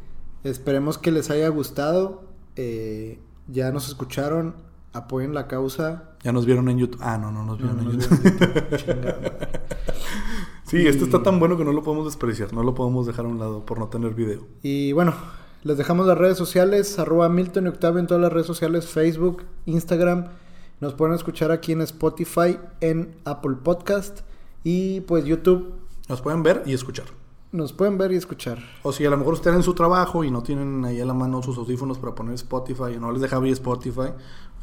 Esperemos que les haya gustado. Eh, ya nos escucharon. Apoyen la causa. Ya nos vieron en YouTube. Ah, no, no nos vieron No, en nos YouTube. vieron. Sí, este Y- está tan bueno que no lo podemos desperdiciar. No lo podemos dejar a un lado por no tener video. Y bueno, les dejamos las redes sociales, arroba Milton y Octavio en todas las redes sociales, Facebook, Instagram. Nos pueden escuchar aquí en Spotify, en Apple Podcast y pues YouTube. Nos pueden ver y escuchar. Nos pueden ver y escuchar. O si a lo mejor están en su trabajo y no tienen ahí a la mano sus audífonos para poner Spotify y no les deja abrir Spotify,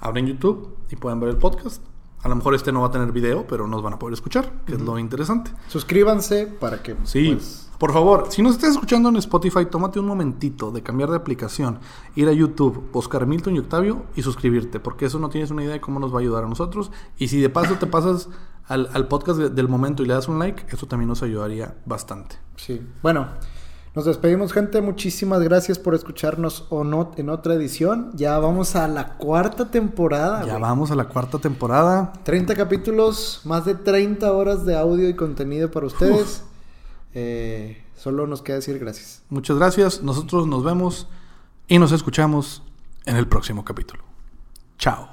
abren YouTube y pueden ver el podcast. A lo mejor este no va a tener video, pero nos van a poder escuchar, que es lo interesante. Suscríbanse para que Sí, pues, por favor, si nos estás escuchando en Spotify, tómate un momentito de cambiar de aplicación, ir a YouTube, buscar Milton y Octavio y suscribirte, porque eso no tienes una idea de cómo nos va a ayudar a nosotros. Y si de paso te pasas al, al podcast de- del momento y le das un like, eso también nos ayudaría bastante. Sí. Bueno, nos despedimos, gente. Muchísimas gracias por escucharnos o no en otra edición. Ya vamos a la cuarta temporada. ya güey. vamos a la cuarta temporada. 30 capítulos, más de 30 horas de audio y contenido para ustedes. Eh, solo nos queda decir gracias. Muchas gracias. Nosotros nos vemos y nos escuchamos en el próximo capítulo. Chao.